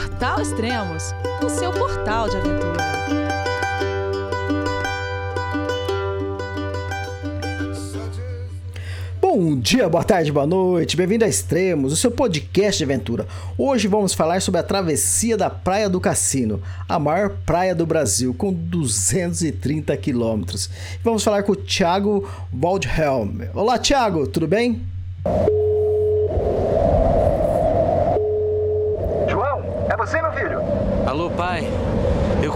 Portal Extremos, o seu portal de aventura. Bom dia, boa tarde, boa noite, bem-vindo a Extremos, o seu podcast de aventura. Hoje vamos falar sobre a travessia da Praia do Cassino, a maior praia do Brasil, com 230 quilômetros. Vamos falar com o Thiago Waldhelm. Olá, Thiago, tudo bem? João, é você, meu filho? Alô, pai. Eu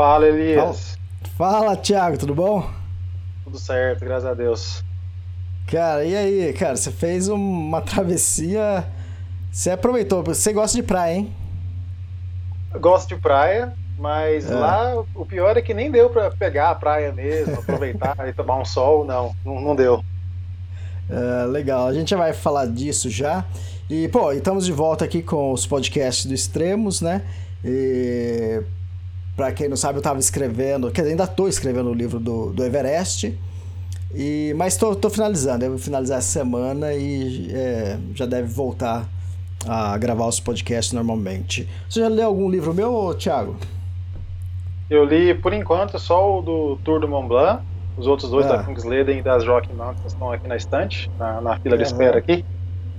Fala, Elias. Fala, Thiago, tudo bom? Tudo certo, graças a Deus. Cara, e aí, cara, você fez uma travessia. Você aproveitou, você gosta de praia, hein? Eu gosto de praia, mas É. lá o pior é que nem deu pra pegar a praia mesmo, aproveitar e tomar um sol, não, não, deu. É, legal, a gente já vai falar disso já. E, pô, estamos de volta aqui com os podcasts do Extremos, né? E, pra quem não sabe, eu tava escrevendo, quer dizer, ainda tô escrevendo o livro do, do Everest. E, mas tô, tô finalizando, eu vou finalizar essa semana e é, já deve voltar a gravar os podcasts normalmente. Você já leu algum livro meu, Thiago? Eu li, por enquanto, só o do Tour do Mont Blanc, os outros dois Ah. da Kungsleden e das Rocky Mountains estão aqui na estante, na, na fila de Aham. espera aqui.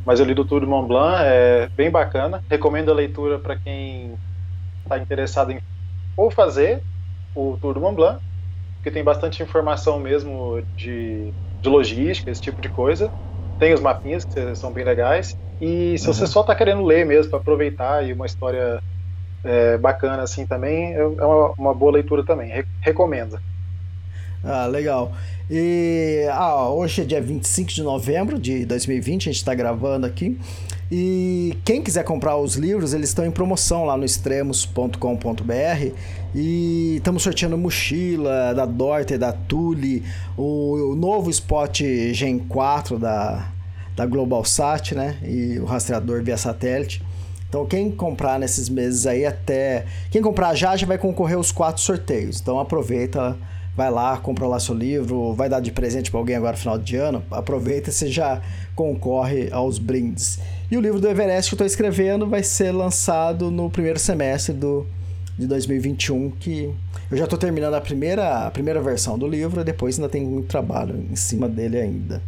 Mas eu li do Tour do Mont Blanc, é bem bacana. Recomendo a leitura para quem está interessado em ou fazer o Tour do Mont Blanc, porque tem bastante informação mesmo de, de logística, esse tipo de coisa. Tem os mapinhas que são bem legais. E se você Uhum. só está querendo ler mesmo para aproveitar e uma história é, bacana assim também, é é uma, uma boa leitura também. Re- recomendo. Ah, legal. E ah, hoje é dia 25 de novembro de 2020, a gente está gravando aqui. E quem quiser comprar os livros, eles estão em promoção lá no extremos.com.br. E estamos sorteando mochila da Dorte, da Tule, o, o novo Spot Gen 4 da, da Globalsat, né? E o rastreador via satélite. Então, quem comprar nesses meses aí até. Quem comprar já já vai concorrer aos quatro sorteios. Então, aproveita, vai lá, compra lá seu livro, vai dar de presente para alguém agora no final de ano. Aproveita você já concorre aos brindes. E o livro do Everest que eu estou escrevendo vai ser lançado no primeiro semestre do, de 2021, que eu já estou terminando a primeira, a primeira versão do livro, e depois ainda tem muito trabalho em cima dele ainda.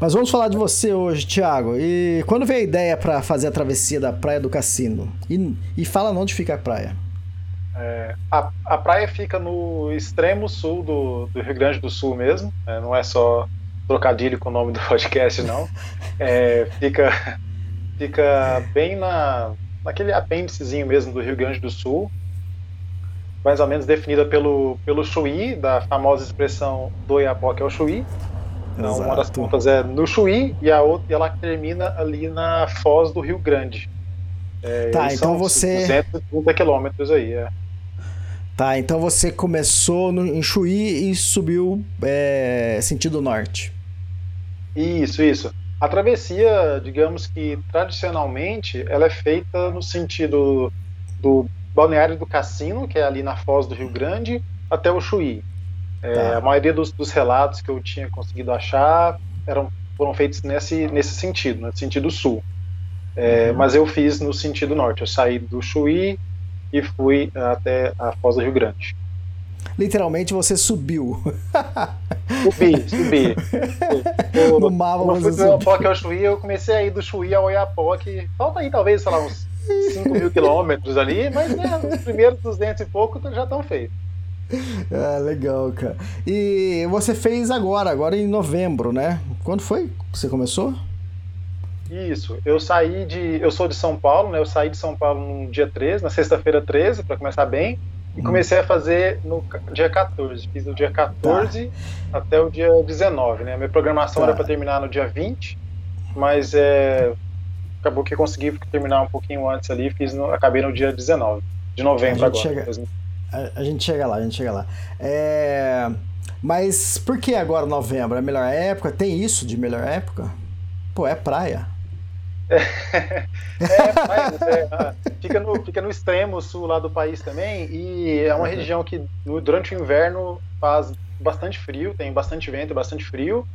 Mas vamos falar de você hoje, Thiago. E quando veio a ideia para fazer a travessia da Praia do Cassino? E, e fala onde fica a praia. É, a, a praia fica no extremo sul do, do Rio Grande do Sul mesmo, é, não é só trocadilho com o nome do podcast, não. É, fica, fica bem na, naquele apêndicezinho mesmo do Rio Grande do Sul, mais ou menos definida pelo, pelo Chuí, da famosa expressão do Iapoque ao Chuí. Então, uma das pontas é no Chuí e a outra e ela termina ali na Foz do Rio Grande. É, Tá, então você- 230 quilômetros aí, é. Tá, então você começou no, em Chuí e subiu é, sentido norte. Isso, isso. A travessia, digamos que tradicionalmente, ela é feita no sentido do balneário do Cassino, que é ali na foz do Rio Grande, até o Chuí. É, Tá. A maioria dos, dos relatos que eu tinha conseguido achar eram, foram feitos nesse, nesse sentido, no sentido sul. É, Uhum. Mas eu fiz no sentido norte. Eu saí do Chuí e fui até a foz do Rio Grande. Literalmente você subiu. Subi, subi. Eu, No mapa quando você do subiu. Ao Chuí, eu comecei a ir do Chuí ao Oiapoque. Falta aí, talvez, sei lá, uns 5 mil quilômetros ali, mas né, os primeiros 200 e pouco já estão feitos. Ah, legal, cara. E você fez agora, agora em novembro, né? Quando foi que você começou? Isso, eu saí de. Eu sou de São Paulo, né? Eu saí de São Paulo no dia 13, na sexta-feira 13, para começar bem, e Hum. comecei a fazer no dia 14. Fiz do dia 14 até o dia 19, né? Minha programação Tá. era para terminar no dia 20, mas é, acabou que consegui terminar um pouquinho antes ali, fiz no, acabei no dia 19 de novembro A agora. chega- A, a gente chega lá, a gente chega lá. É, Mas por que agora novembro? É a melhor época? Tem isso de melhor época? Pô, é praia. É, mas é, fica, no, fica no extremo sul lá do país também, e é uma região que durante o inverno faz bastante frio, tem bastante vento, bastante frio,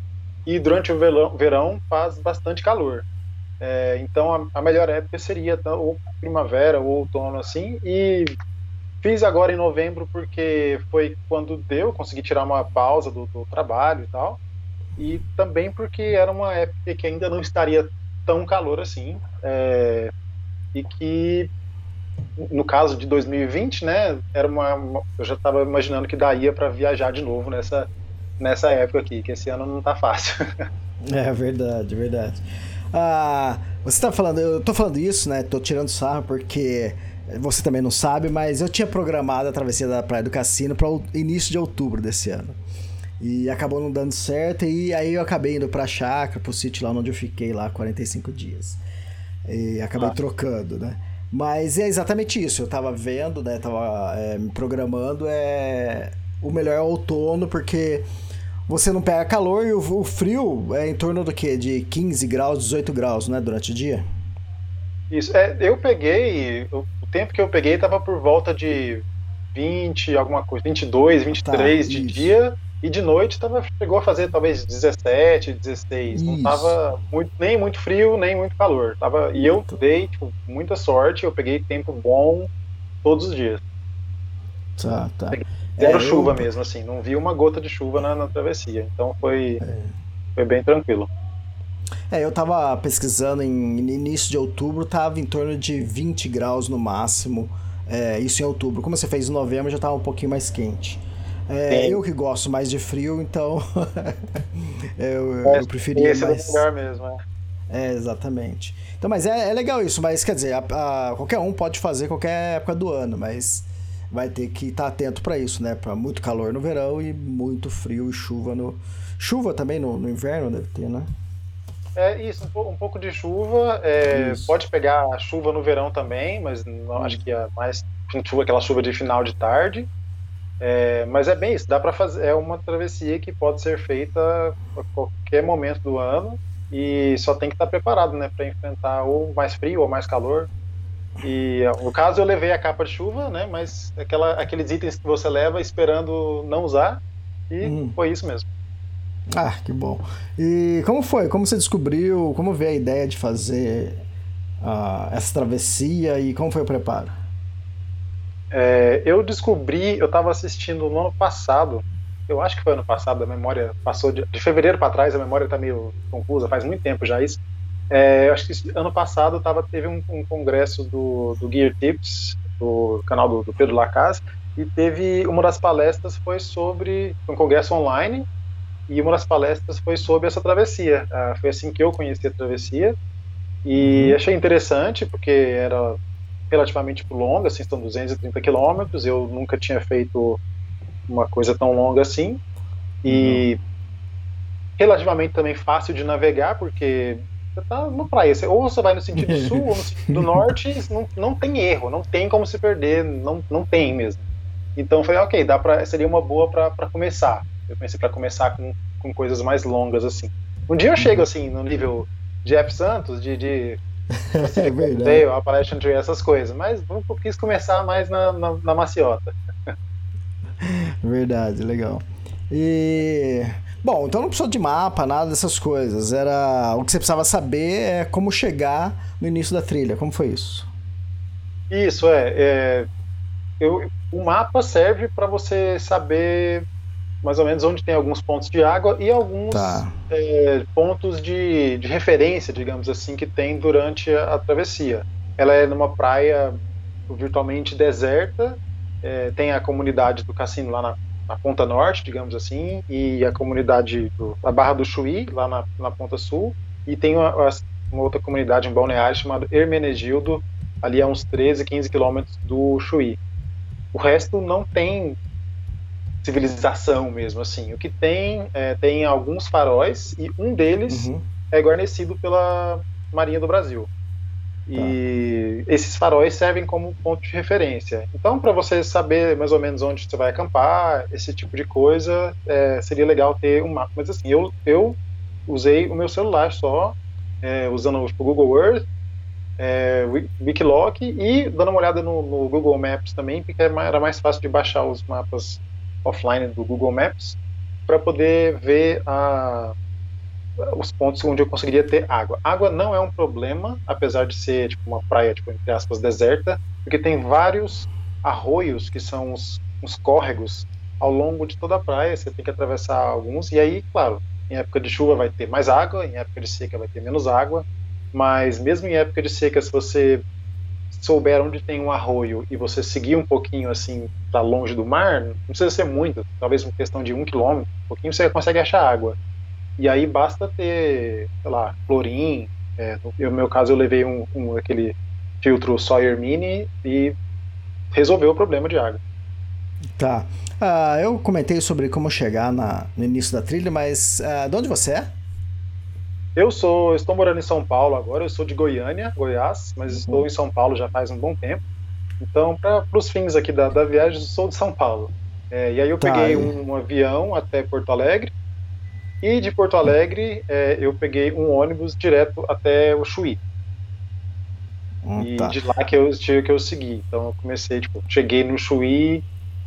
e durante o verão, verão faz bastante calor. É, então a, a melhor época seria tá, ou primavera ou outono assim, e fiz agora em novembro porque foi quando deu, consegui tirar uma pausa do, do trabalho e tal, e também porque era uma época que ainda não estaria tão calor assim, é, e que no caso de 2020, né, era uma, uma- eu já estava imaginando que daria para viajar de novo nessa nessa época aqui, que esse ano não tá fácil. É verdade, verdade. Ah, você tá falando, eu tô falando isso, né? Tô tirando sarro porque você também não sabe, mas eu tinha programado a travessia da Praia do Cassino para o início de outubro desse ano. E acabou não dando certo, e aí eu acabei indo pra chácara, pro sítio lá onde eu fiquei lá 45 dias. E acabei Ah. trocando, né? Mas é exatamente isso, eu tava vendo, né? Tava é, me programando, é o melhor é outono, porque você não pega calor e o, o frio é em torno do quê? De 15 graus, 18 graus, né? Durante o dia? Isso, é, eu peguei, o, o tempo que eu peguei estava por volta de 20, alguma coisa, 22, 23 de isso. dia, e de noite tava, chegou a fazer talvez 17, 16. Não Isso. tava muito, nem muito frio, nem muito calor. Tava, e eu dei tipo, muita sorte, eu peguei tempo bom todos os dias. Tá, tá. Zero É, chuva eu- mesmo, assim, não vi uma gota de chuva na, na travessia. Então foi, foi bem tranquilo. É, eu tava pesquisando em início de outubro, tava em torno de 20 graus no máximo. É, isso em outubro. Como você fez em novembro, já tava um pouquinho mais quente. É, eu que gosto mais de frio, então eu, eu preferia Esse mais. é o lugar mesmo, é. É, exatamente. Então, mas é, é legal isso, mas quer dizer, a- a- qualquer um pode fazer qualquer época do ano, mas vai ter que estar atento para isso, né? Para muito calor no verão e muito frio e chuva no. Chuva também no, no inverno deve ter, né? É isso, um, pou- um pouco de chuva. é, pode pegar chuva no verão também, mas não, acho que é mais chuva, aquela chuva de final de tarde. É, mas é bem isso, dá para fazer. É uma travessia que pode ser feita a qualquer momento do ano e só tem que estar preparado, né, para enfrentar ou mais frio ou mais calor. E no caso eu levei a capa de chuva, né, mas aquela, aqueles itens que você leva esperando não usar e Uhum. foi isso mesmo. Ah, que bom. E como foi? Como você descobriu? Como veio a ideia de fazer ah, essa travessia e como foi o preparo? É, eu descobri, eu estava assistindo no ano passado, eu acho que foi ano passado, a memória passou de, de fevereiro para trás, a memória está meio confusa, faz muito tempo já isso. É, eu acho que ano passado tava, teve um, um congresso do, do Gear Tips, do canal do, do Pedro Lacaz, e teve uma das palestras foi sobre um congresso online e uma das palestras foi sobre essa travessia. Ah, foi assim que eu conheci a travessia e achei interessante porque era relativamente longa, assim, são 230 quilômetros. Eu nunca tinha feito uma coisa tão longa assim e relativamente também fácil de navegar porque você tá na praia, ou você vai no sentido sul ou no sentido norte, não, não tem erro, não tem como se perder, não, não tem mesmo. Então eu falei, ok, dá pra, seria uma boa para começar. Eu pensei para começar com, com coisas mais longas assim. Um dia eu chego assim no nível Jeff Santos de, de É verdade. Dale, Appalachian Trail, essas coisas, mas eu quis começar mais na, na, na maciota. Verdade, legal. E. Bom, então não precisou de mapa, nada dessas coisas. Era. O que você precisava saber é como chegar no início da trilha. Como foi isso? Isso é, é eu, o mapa serve para você saber mais ou menos onde tem alguns pontos de água e alguns Tá. é, pontos de, de referência, digamos assim, que tem durante a, a travessia. Ela é numa praia virtualmente deserta, é, tem a comunidade do cassino lá na, na ponta norte, digamos assim, e a comunidade do, a Barra do Chuí, lá na, na ponta sul, e tem uma, uma outra comunidade em Balneário chamada Hermenegildo, ali a uns 13, 15 quilômetros do Chuí. O resto não tem civilização mesmo assim. O que tem é, tem alguns faróis e um deles Uhum. é guarnecido pela Marinha do Brasil. E esses faróis servem como ponto de referência. Então, para você saber mais ou menos onde você vai acampar, esse tipo de coisa, é, seria legal ter um mapa. Mas assim, eu, eu usei o meu celular só, é, usando o Google Earth, é, Wikiloc e dando uma olhada no, no, Google Maps também, porque era mais fácil de baixar os mapas offline do Google Maps para poder ver a, os pontos onde eu conseguiria ter água. Água não é um problema, apesar de ser tipo uma praia, tipo, entre aspas, deserta, porque tem vários arroios que são os, os córregos ao longo de toda a praia, você tem que atravessar alguns, e aí, claro, em época de chuva vai ter mais água, em época de seca vai ter menos água, mas mesmo em época de seca, se você souber onde tem um arroio e você seguir um pouquinho assim para longe do mar, não precisa ser muito, talvez uma questão de um quilômetro, um pouquinho você consegue achar água. E aí basta ter, sei lá, clorim. É, no meu caso, eu levei um, um, aquele filtro Sawyer Mini e resolveu o problema de água. Tá. Uh, eu comentei sobre como chegar na, no início da trilha, mas uh, de onde você é? Eu sou, estou morando em São Paulo agora. Eu sou de Goiânia, Goiás, mas uhum. estou em São Paulo já faz um bom tempo. Então, para os fins aqui da, da viagem, eu sou de São Paulo. É, e aí eu tá, peguei um, um, avião até Porto Alegre e de Porto Alegre, é, eu peguei um ônibus direto até o Chuí. Hum, e tá. de lá que eu, que eu segui. Então eu comecei, tipo, cheguei no Chuí.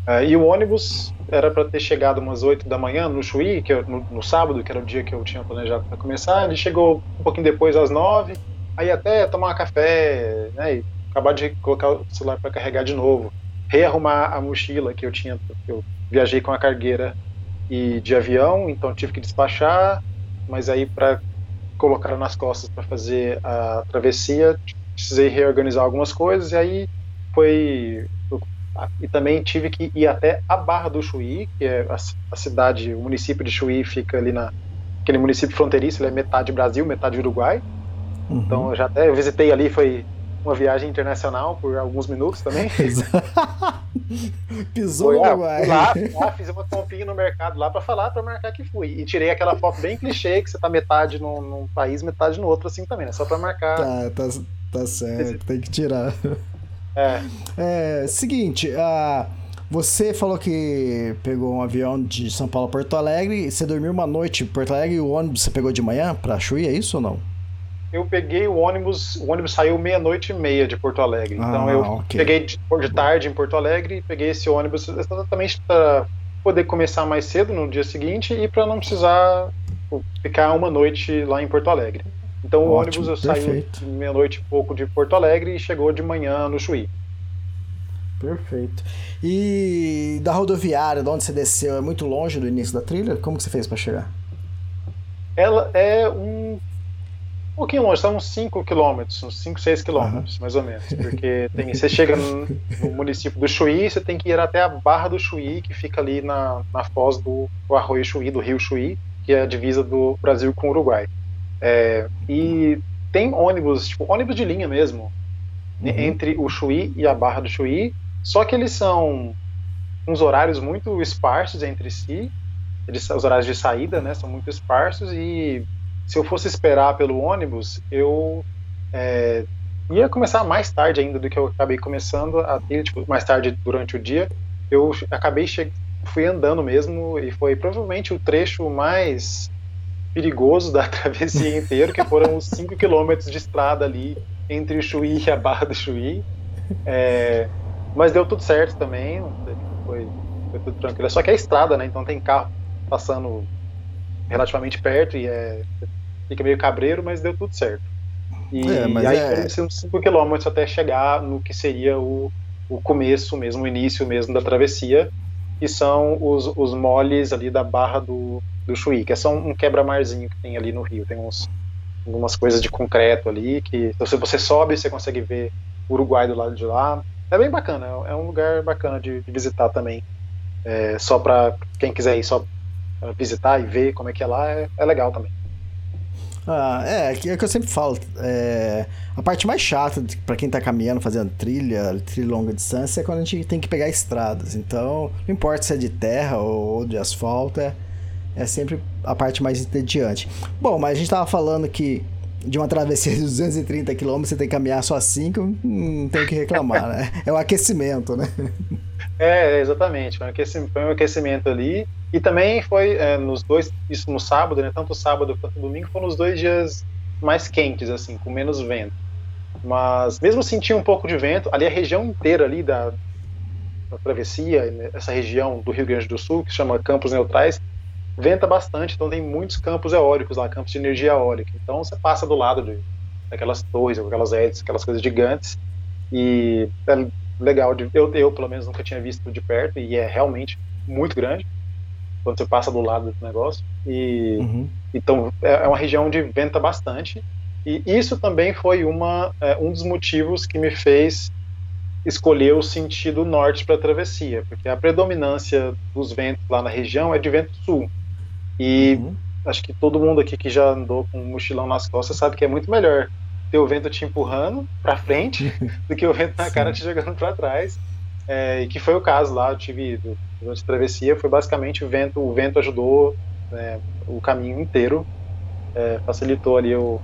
Uh, e o ônibus era para ter chegado umas 8 da manhã no Chuí, que eu, no, no, sábado, que era o dia que eu tinha planejado para começar. Ele chegou um pouquinho depois, às 9. Aí até tomar café, né? E acabar de colocar o celular para carregar de novo. Rearrumar a mochila que eu tinha. Eu viajei com a cargueira e de avião, então tive que despachar, mas aí para colocar nas costas para fazer a travessia, precisei reorganizar algumas coisas e aí foi e também tive que ir até a Barra do Chuí, que é a, cidade, o município de Chuí fica ali na aquele município fronteiriço, ele é metade Brasil, metade Uruguai. Uhum. Então eu já até visitei ali, foi uma viagem internacional por alguns minutos também. Pisou no Uruguai. Lá, lá, fiz uma comprinha no mercado lá para falar, para marcar que fui. E tirei aquela foto bem clichê, que você tá metade num, num país, metade no outro, assim também, né? Só para marcar. Tá, tá, tá certo, tem que tirar. É. é seguinte, uh, você falou que pegou um avião de São Paulo a Porto Alegre, você dormiu uma noite em Porto Alegre e o ônibus você pegou de manhã para Chuí, é isso ou não? eu peguei o ônibus, o ônibus saiu meia-noite e meia de Porto Alegre. Então ah, eu okay. peguei de, de, tarde em Porto Alegre, peguei esse ônibus exatamente para poder começar mais cedo no dia seguinte e para não precisar ficar uma noite lá em Porto Alegre. Então o Ótimo, ônibus saiu meia-noite e pouco de Porto Alegre e chegou de manhã no Chuí. Perfeito. E da rodoviária, de onde você desceu, é muito longe do início da trilha? Como que você fez para chegar? Ela é um um pouquinho longe, são uns 5 quilômetros, uns 5, 6 quilômetros, mais ou menos. Porque tem, você chega no, no, município do Chuí, você tem que ir até a Barra do Chuí, que fica ali na, na foz do, do Arroio Chuí, do Rio Chuí, que é a divisa do Brasil com o Uruguai. É, e tem ônibus, tipo, ônibus de linha mesmo, uhum. entre o Chuí e a Barra do Chuí, só que eles são uns horários muito esparsos entre si, eles, os horários de saída, né, são muito esparsos e se eu fosse esperar pelo ônibus, eu é, ia começar mais tarde ainda do que eu acabei começando a tipo, mais tarde durante o dia. Eu acabei fui andando mesmo e foi provavelmente o trecho mais perigoso da travessia inteira, que foram os 5 quilômetros de estrada ali entre o Chuí e a Barra do Chuí. É, mas deu tudo certo também, foi, foi tudo tranquilo. Só que é estrada, né? Então tem carro passando relativamente perto e é fica meio cabreiro, mas deu tudo certo. E, é, e aí é... foram uns 5 quilômetros até chegar no que seria o, o começo mesmo, o início mesmo da travessia, que são os, os moles ali da Barra do, do Chuí, que é só um quebra-marzinho que tem ali no rio. Tem uns, algumas coisas de concreto ali, que se você sobe, você consegue ver o Uruguai do lado de lá. É bem bacana, é um lugar bacana de, de visitar também. É, só para quem quiser ir só visitar e ver como é que é lá, é, é legal também. Ah, é, é que eu sempre falo. É, a parte mais chata para quem tá caminhando, fazendo trilha, trilha longa distância, é quando a gente tem que pegar estradas. Então, não importa se é de terra ou de asfalto, é, é sempre a parte mais entediante. Bom, mas a gente tava falando que de uma travessia de 230 km, você tem que caminhar só 5, não tem o que reclamar, né? É o aquecimento, né? É, exatamente. Foi um aquecimento, foi um aquecimento ali. E também foi é, nos dois, isso no sábado, né? Tanto sábado quanto domingo, foram os dois dias mais quentes, assim, com menos vento. Mas mesmo sentindo um pouco de vento, ali a região inteira ali da, da travessia, essa região do Rio Grande do Sul, que chama Campos Neutrais, venta bastante, então tem muitos campos eólicos lá, campos de energia eólica. Então você passa do lado de, daquelas torres, aquelas hélices, aquelas coisas gigantes, e é legal. De, eu, eu, pelo menos, nunca tinha visto de perto, e é realmente muito grande quando você passa do lado do negócio. E uhum. então é, é uma região onde venta bastante. E isso também foi uma, é, um dos motivos que me fez escolher o sentido norte para a travessia, porque a predominância dos ventos lá na região é de vento sul. E uhum. acho que todo mundo aqui que já andou com um mochilão nas costas sabe que é muito melhor ter o vento te empurrando para frente do que o vento na cara te jogando para trás. É, e que foi o caso lá, eu tive durante a travessia, foi basicamente o vento, o vento ajudou né, o caminho inteiro, é, facilitou ali o,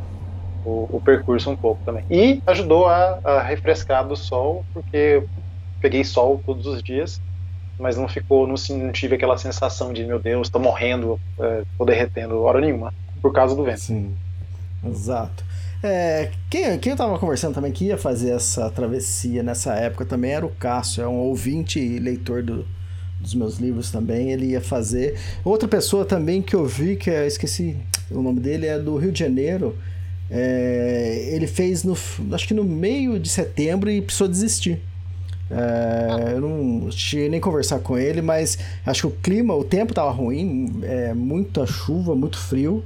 o, o, percurso um pouco também. E ajudou a, a refrescar do sol, porque peguei sol todos os dias mas não ficou, não, não tive aquela sensação de meu Deus, estou morrendo, estou é, derretendo hora nenhuma, por causa do vento. Sim, exato. É, quem, quem eu tava conversando também que ia fazer essa travessia nessa época também era o Cássio, é um ouvinte e leitor do, dos meus livros também, ele ia fazer. Outra pessoa também que eu vi, que eu esqueci o nome dele, é do Rio de Janeiro. É, ele fez no, acho que no meio de setembro e precisou desistir. É, eu não cheguei nem conversar com ele, mas acho que o clima, o tempo estava ruim, é, muita chuva, muito frio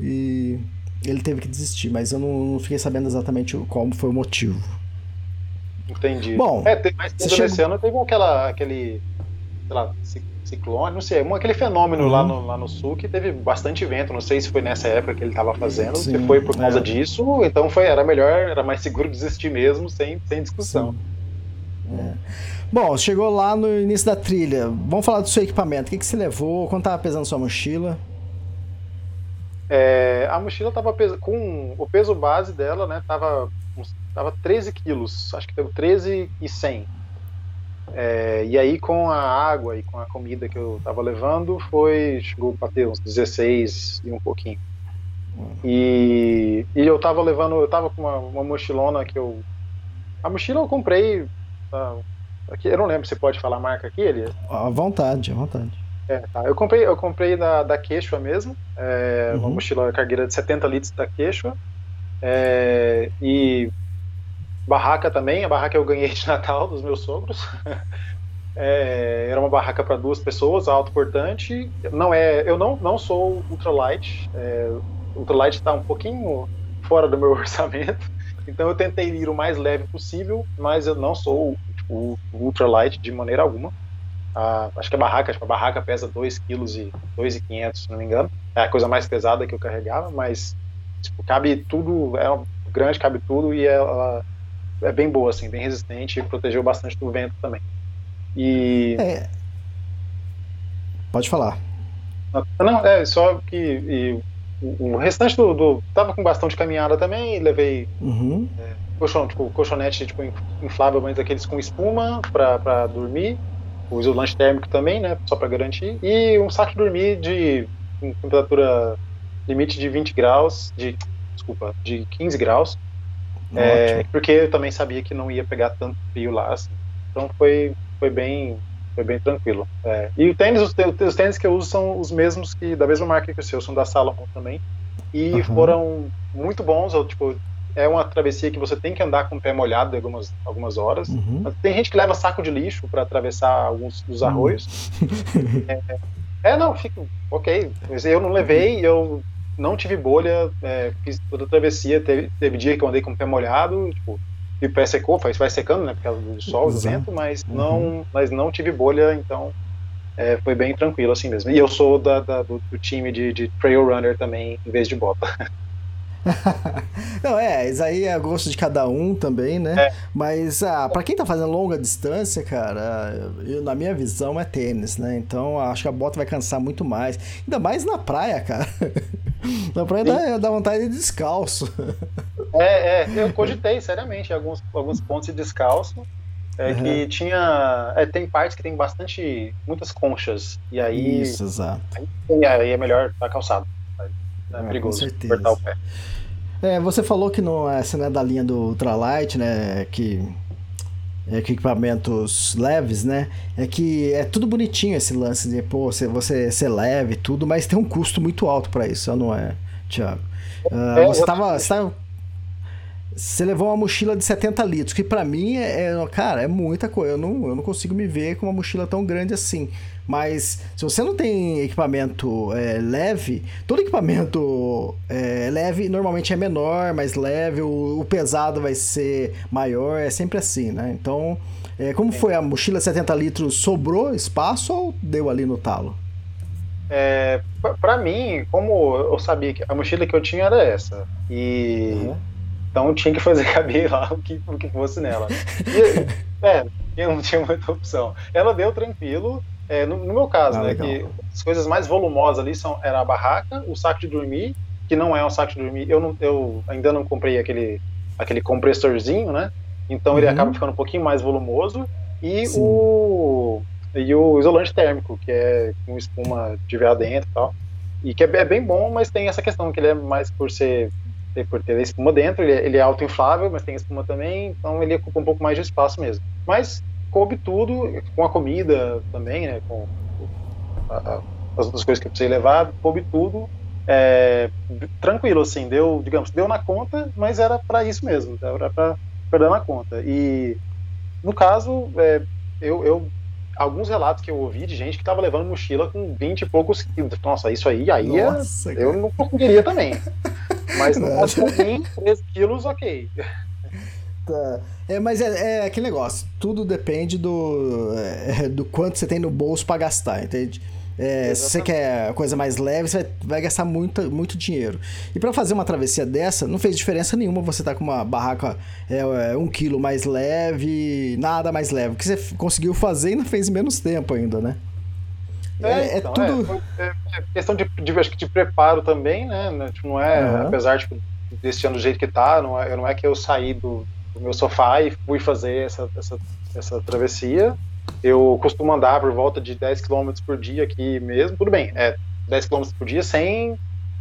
e ele teve que desistir, mas eu não, não fiquei sabendo exatamente qual foi o motivo. Entendi. Bom, é, teve, mas chegou... esse ano teve aquela, aquele sei lá, ciclone, não sei, aquele fenômeno uhum. lá, no, lá no sul que teve bastante vento. Não sei se foi nessa época que ele estava fazendo, Sim, se foi por causa é. disso, então foi, era melhor, era mais seguro desistir mesmo, sem, sem discussão. É. Bom, chegou lá no início da trilha. Vamos falar do seu equipamento. O que, que você levou? Quanto estava pesando sua mochila? É, a mochila estava com o peso base dela, né? Tava, tava 13 quilos, acho que deu 13 e 100. É, e aí com a água e com a comida que eu estava levando, foi chegou a bater uns 16 e um pouquinho. E, e eu estava levando, eu estava com uma, uma mochilona que eu a mochila eu comprei Tá. Aqui, eu não lembro se pode falar a marca aqui, ele. À vontade, à vontade. É, tá. Eu comprei, eu comprei da, da Quechua mesmo, é, uhum. uma mochila cargueira de 70 litros da Quechua. É, e barraca também, a barraca eu ganhei de Natal dos meus sogros. É, era uma barraca para duas pessoas, autoportante. Não é, eu não, não sou ultralight. É, ultralight está um pouquinho fora do meu orçamento. Então eu tentei ir o mais leve possível, mas eu não sou o ultralight de maneira alguma. Acho que a barraca, acho que a barraca pesa 2 kg e 2,500, se não me engano. É a coisa mais pesada que eu carregava, mas tipo, cabe tudo, é grande, cabe tudo e ela é bem boa assim, bem resistente e protegeu bastante do vento também. E é. Pode falar. Não, é só que e, o, restante do, do, Tava com bastão de caminhada também, levei uhum. é, colchão, tipo, colchonete tipo, inflável, mas aqueles com espuma para dormir. O isolante térmico também, né? Só para garantir. E um saco de dormir de temperatura limite de 20 graus, de desculpa, de 15 graus. É, porque eu também sabia que não ia pegar tanto frio lá, assim. Então foi, foi bem foi bem tranquilo. É. E o tênis, os, os, tênis que eu uso são os mesmos que da mesma marca que o seu, são da Salomon também. E uhum. foram muito bons. Eu, tipo, é uma travessia que você tem que andar com o pé molhado algumas, algumas horas. Uhum. Tem gente que leva saco de lixo para atravessar alguns dos uhum. arroios. Uhum. É, é, não, fico ok. Mas eu não levei, eu não tive bolha, é, fiz toda a travessia. Teve, teve dia que eu andei com o pé molhado, tipo, e o pé secou, vai secando, né, por causa do sol, do vento, mas uhum. não, mas não tive bolha, então é, foi bem tranquilo assim mesmo. E eu sou da, da do, do, time de, de, trail runner também, em vez de bota. Não, é, isso aí é gosto de cada um também, né? É. Mas ah, para quem tá fazendo longa distância, cara, eu, na minha visão é tênis, né? Então acho que a bota vai cansar muito mais. Ainda mais na praia, cara. na praia dá, dá vontade de descalço. É, é, eu cogitei seriamente alguns, alguns pontos de descalço. É Uhum. que tinha. é, tem partes que tem bastante. muitas conchas. E aí, Isso, exato. aí, aí é melhor estar calçado. É, com perigoso apertar o pé. É, você falou que não é, você não é da linha do ultralight, né? Que é que equipamentos leves, né? É que é tudo bonitinho esse lance de pô, você, você ser leve e tudo, mas tem um custo muito alto pra isso, não é, Thiago? É, você tava, você tava- você levou uma mochila de 70 litros, que pra mim é, é- cara, é muita coisa. Eu não, eu não consigo me ver com uma mochila tão grande assim. Mas se você não tem equipamento é, leve, todo equipamento é, leve normalmente é menor, mais leve, o, o pesado vai ser maior, é sempre assim, né? Então, é, como foi a mochila 70 litros? Sobrou espaço ou deu ali no talo? É, pra- pra mim, como eu sabia que a mochila que eu tinha era essa. E. Uhum. Então tinha que fazer caber lá o que, o que fosse nela. E, é, eu não tinha muita opção. Ela deu tranquilo. É, no, no meu caso, Ah, né? legal. Que as coisas mais volumosas ali são era a barraca, o saco de dormir, que não é um saco de dormir. Eu, não, eu ainda não comprei aquele, aquele compressorzinho, né? Então ele Uhum. acaba ficando um pouquinho mais volumoso. E Sim. o e o isolante térmico, que é com espuma de ver dentro e tal. E que é, é bem bom, mas tem essa questão que ele é mais por ser ter- por ter espuma dentro, ele, é- ele é autoinflável, mas tem espuma também, então ele ocupa um pouco mais de espaço mesmo. Mas coube tudo, com a comida também, né, com a- a- as outras coisas que eu precisei levar, coube tudo, é, tranquilo, assim, deu, digamos, deu na conta, mas era para isso mesmo, era para dar na conta. E, no caso, é, eu, eu- alguns relatos que eu ouvi de gente que estava levando mochila com 20 e poucos quilos. Nossa, isso aí, aí é- Nossa, eu não conseguiria também. Mas no Não. caso pra mim, 13 quilos, ok. Tá. É, mas é, é aquele negócio, tudo depende do, é, do quanto você tem no bolso pra gastar, entende? É, se você quer coisa mais leve, você vai, vai gastar muito, muito dinheiro. E pra fazer uma travessia dessa, não fez diferença nenhuma você tá com uma barraca é, é, um quilo mais leve, nada mais leve. Que você conseguiu fazer e não fez menos tempo ainda, né? É, é então, tudo. é- é questão de, de, acho que de preparo também, né? né, tipo, não é, Aham. apesar tipo, desse ano do jeito que tá, não é, não é que eu saí do, meu sofá e fui fazer essa, essa, essa travessia. Eu costumo andar por volta de 10 km por dia aqui mesmo. Tudo bem, é 10 km por dia sem,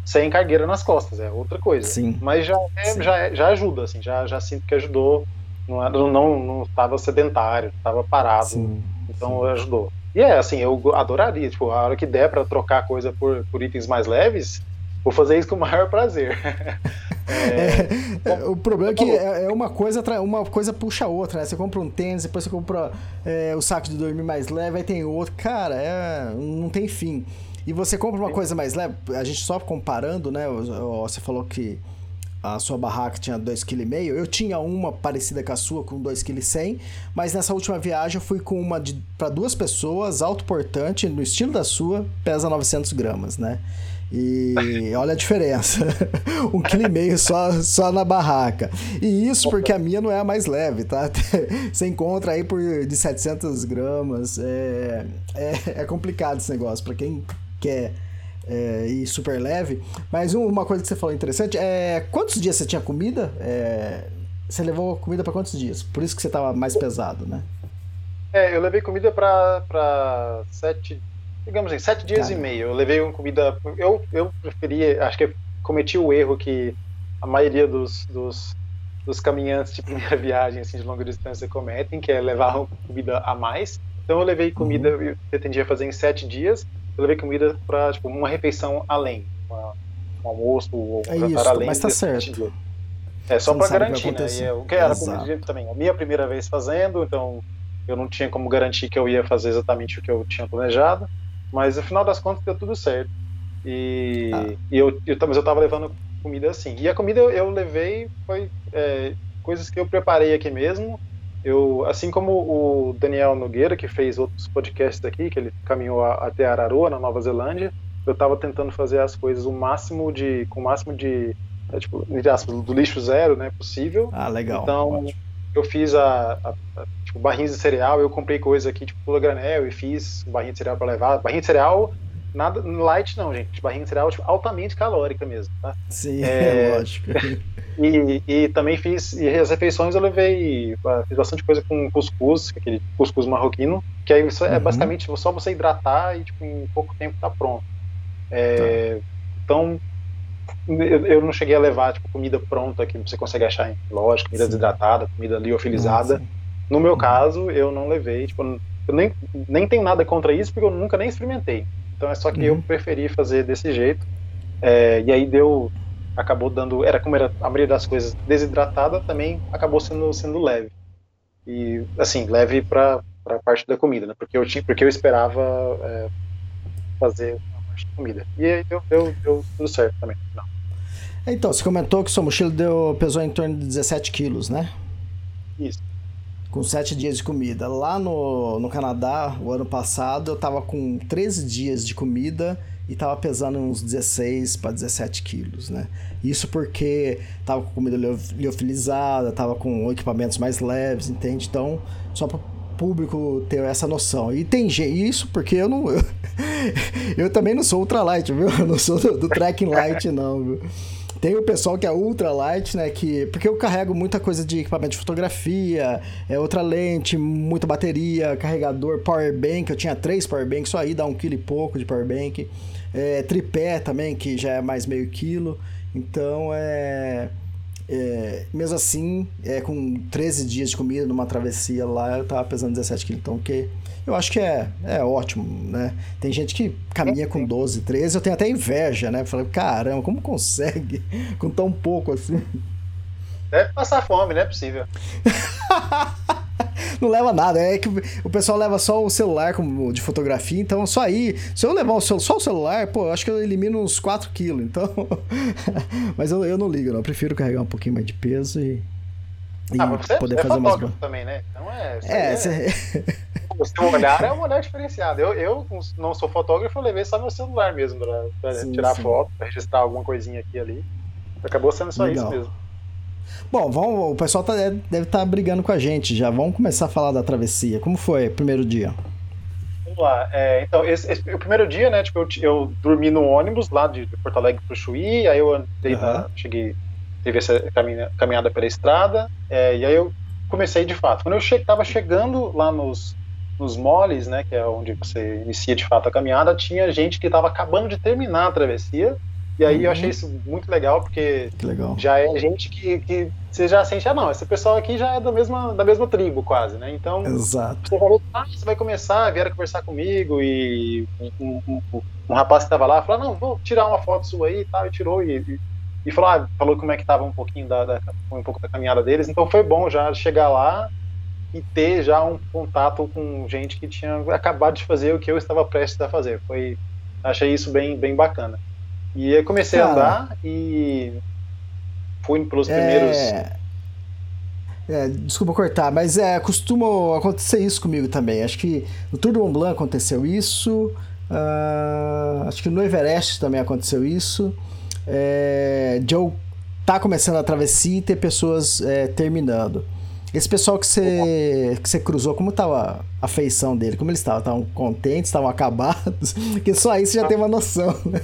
sem cargueira nas costas, é outra coisa. Sim. Mas já, é- Sim. já, é- já ajuda, assim, já, já sinto que ajudou. Não, é- não, não estava sedentário, estava parado. Sim. Então ajudou. E é assim, eu adoraria, tipo, a hora que der pra trocar coisa por, por itens mais leves, vou fazer isso com o maior prazer. É, É, o problema é que é, é uma coisa, uma coisa puxa a outra, né? Você compra um tênis, depois você compra é, o saco de dormir mais leve, aí tem outro. Cara, é, não tem fim. E você compra uma coisa mais leve, a gente só comparando, né? Você falou que a sua barraca tinha 2,5 kg. Eu tinha uma parecida com a sua, com 2,1 kg, mas nessa última viagem eu fui com uma para duas pessoas, autoportante, no estilo da sua, pesa 900 gramas, né? E olha a diferença. um quilo e meio só, só na barraca. E isso porque a minha não é a mais leve, tá? Você encontra aí por de 700 gramas. É, é, é complicado esse negócio. Para quem quer é, ir super leve. Mas um- uma coisa que você falou interessante é quantos dias você tinha comida? É, você levou comida para quantos dias? Por isso que você tava mais pesado, né? é, eu levei comida pra sete, digamos assim, sete dias Cara. e meio. Eu levei uma comida. Eu, eu preferia, acho que eu cometi o erro que a maioria dos, dos, dos caminhantes de primeira viagem assim, de longa distância cometem, que é levar uma comida a mais. Então eu levei comida, Uhum. eu pretendia fazer em sete dias, eu levei comida para tipo, uma refeição além, uma- um almoço ou um É jantar isso, além. mas tá certo. dias. É só para garantir, né? E eu, que era também, a minha primeira vez fazendo, então eu não tinha como garantir que eu ia fazer exatamente o que eu tinha planejado, mas no final das contas deu tudo certo. E, Ah. e eu, eu, mas eu tava levando comida assim. E a comida eu, eu levei foi é, coisas que eu preparei aqui mesmo. Eu, assim como o Daniel Nogueira, que fez outros podcasts aqui, que ele caminhou a- até Araroa, na Nova Zelândia, eu estava tentando fazer as coisas o máximo de, com o máximo de é, tipo, aspas, do lixo zero, né, possível. Ah, legal. Então, Ótimo. eu fiz a, a, a tipo, barrinhas de cereal, eu comprei coisa aqui, tipo, pula granel e fiz barrinha de cereal para levar. Barrinha de cereal, nada light não, gente. Barrinha de cereal tipo, altamente calórica mesmo, tá? Sim, É, lógico. E, e também fiz, e as refeições eu levei, ah, fiz bastante coisa com cuscuz, aquele cuscuz marroquino, que aí é Uhum. basicamente só você hidratar e tipo, em pouco tempo tá pronto. É, Então, eu, eu não cheguei a levar tipo, comida pronta que você consegue achar em loja, comida Sim. desidratada, comida liofilizada. No meu caso, eu não levei, tipo, eu nem, nem tenho nada contra isso, porque eu nunca nem experimentei. Então é só que eu Uhum. preferi fazer desse jeito. É, e aí deu. Acabou dando. Era como era a maioria das coisas desidratada, também acabou sendo, sendo leve. E, assim, leve para a parte da comida, né? Porque eu, tinha, porque eu esperava é, fazer a parte da comida. E aí deu, deu, deu tudo certo também. Não. Então, você comentou que sua mochila deu, pesou em torno de 17 quilos, né? Isso. Com 7 dias de comida. Lá no, no Canadá, o ano passado, eu tava com 13 dias de comida e tava pesando uns 16 para 17 quilos, né? Isso porque tava com comida liofilizada, tava com equipamentos mais leves, entende? Então, só para público ter essa noção. E tem gente, isso porque eu não. Eu, eu também não sou ultralight, viu? Eu não sou do, do trekking light, não, viu? Tem o pessoal que é ultralight, né? Que, porque eu carrego muita coisa de equipamento de fotografia, é outra lente, muita bateria, carregador, power bank. Eu tinha três power banks, só aí dá um quilo e pouco de power bank. É, tripé também, que já é mais meio quilo. Então é. É, mesmo assim, é, com 13 dias de comida numa travessia lá, eu tava pesando 17 quilos. Então, que eu acho que é, é ótimo, né? Tem gente que caminha com 12, 13, eu tenho até inveja, né? Falei, caramba, como consegue com tão pouco assim? Deve passar fome, não é possível. Não leva nada, é que o pessoal leva só o celular como de fotografia, então só aí, se eu levar o só o celular, pô, acho que eu elimino uns 4 quilos, então. Mas eu, eu não ligo, não. Eu prefiro carregar um pouquinho mais de peso e. e Ah, mas você poder é fazer fotógrafo também, né? Então é. É, é- cê- O seu olhar é um olhar diferenciado. Eu, eu não sou fotógrafo, eu levei só meu celular mesmo pra, pra Sim, tirar sim. foto, pra registrar alguma coisinha aqui e ali. Acabou sendo só Legal. isso mesmo. Bom, vamos, o pessoal tá- deve estar brigando com a gente já. Vamos começar a falar da travessia. Como foi o primeiro dia? Vamos lá. É, então, esse, esse- o primeiro dia, né, tipo, eu, eu dormi no ônibus lá de, de Porto Alegre pro Chuí, aí eu andei na- Aham. cheguei, teve essa caminha- caminhada pela estrada, é, e aí eu comecei de fato. Quando eu che tava chegando lá nos, nos moles, né, que é onde você inicia de fato a caminhada, tinha gente que tava acabando de terminar a travessia, e aí eu Uhum. achei isso muito legal, porque Que legal. já é gente que, que você já sente, ah não, esse pessoal aqui já é da mesma, da mesma tribo quase, né, então... Exato. Você falou, ah, você vai começar, vieram conversar comigo e um, um- um- um rapaz que estava lá falou, não, vou tirar uma foto sua aí e tal, e tirou e, e, e falou, ah, falou como é que tava um pouquinho da, da- um pouco da caminhada deles, então foi bom já chegar lá e ter já um contato com gente que tinha acabado de fazer o que eu estava prestes a fazer. Foi, achei isso bem, bem bacana. E aí comecei a Cara. andar e fui pelos primeiros É... É, desculpa cortar, mas é, costuma acontecer isso comigo também. Acho que no Tour do Mont Blanc aconteceu isso. ah, acho que no Everest também aconteceu isso. É, de eu tá começando a travessia e ter pessoas é, terminando. Esse pessoal que você que você cruzou, como tava a feição dele? Como eles estavam? Estavam contentes? Estavam acabados? Porque só aí você já tem uma noção, né?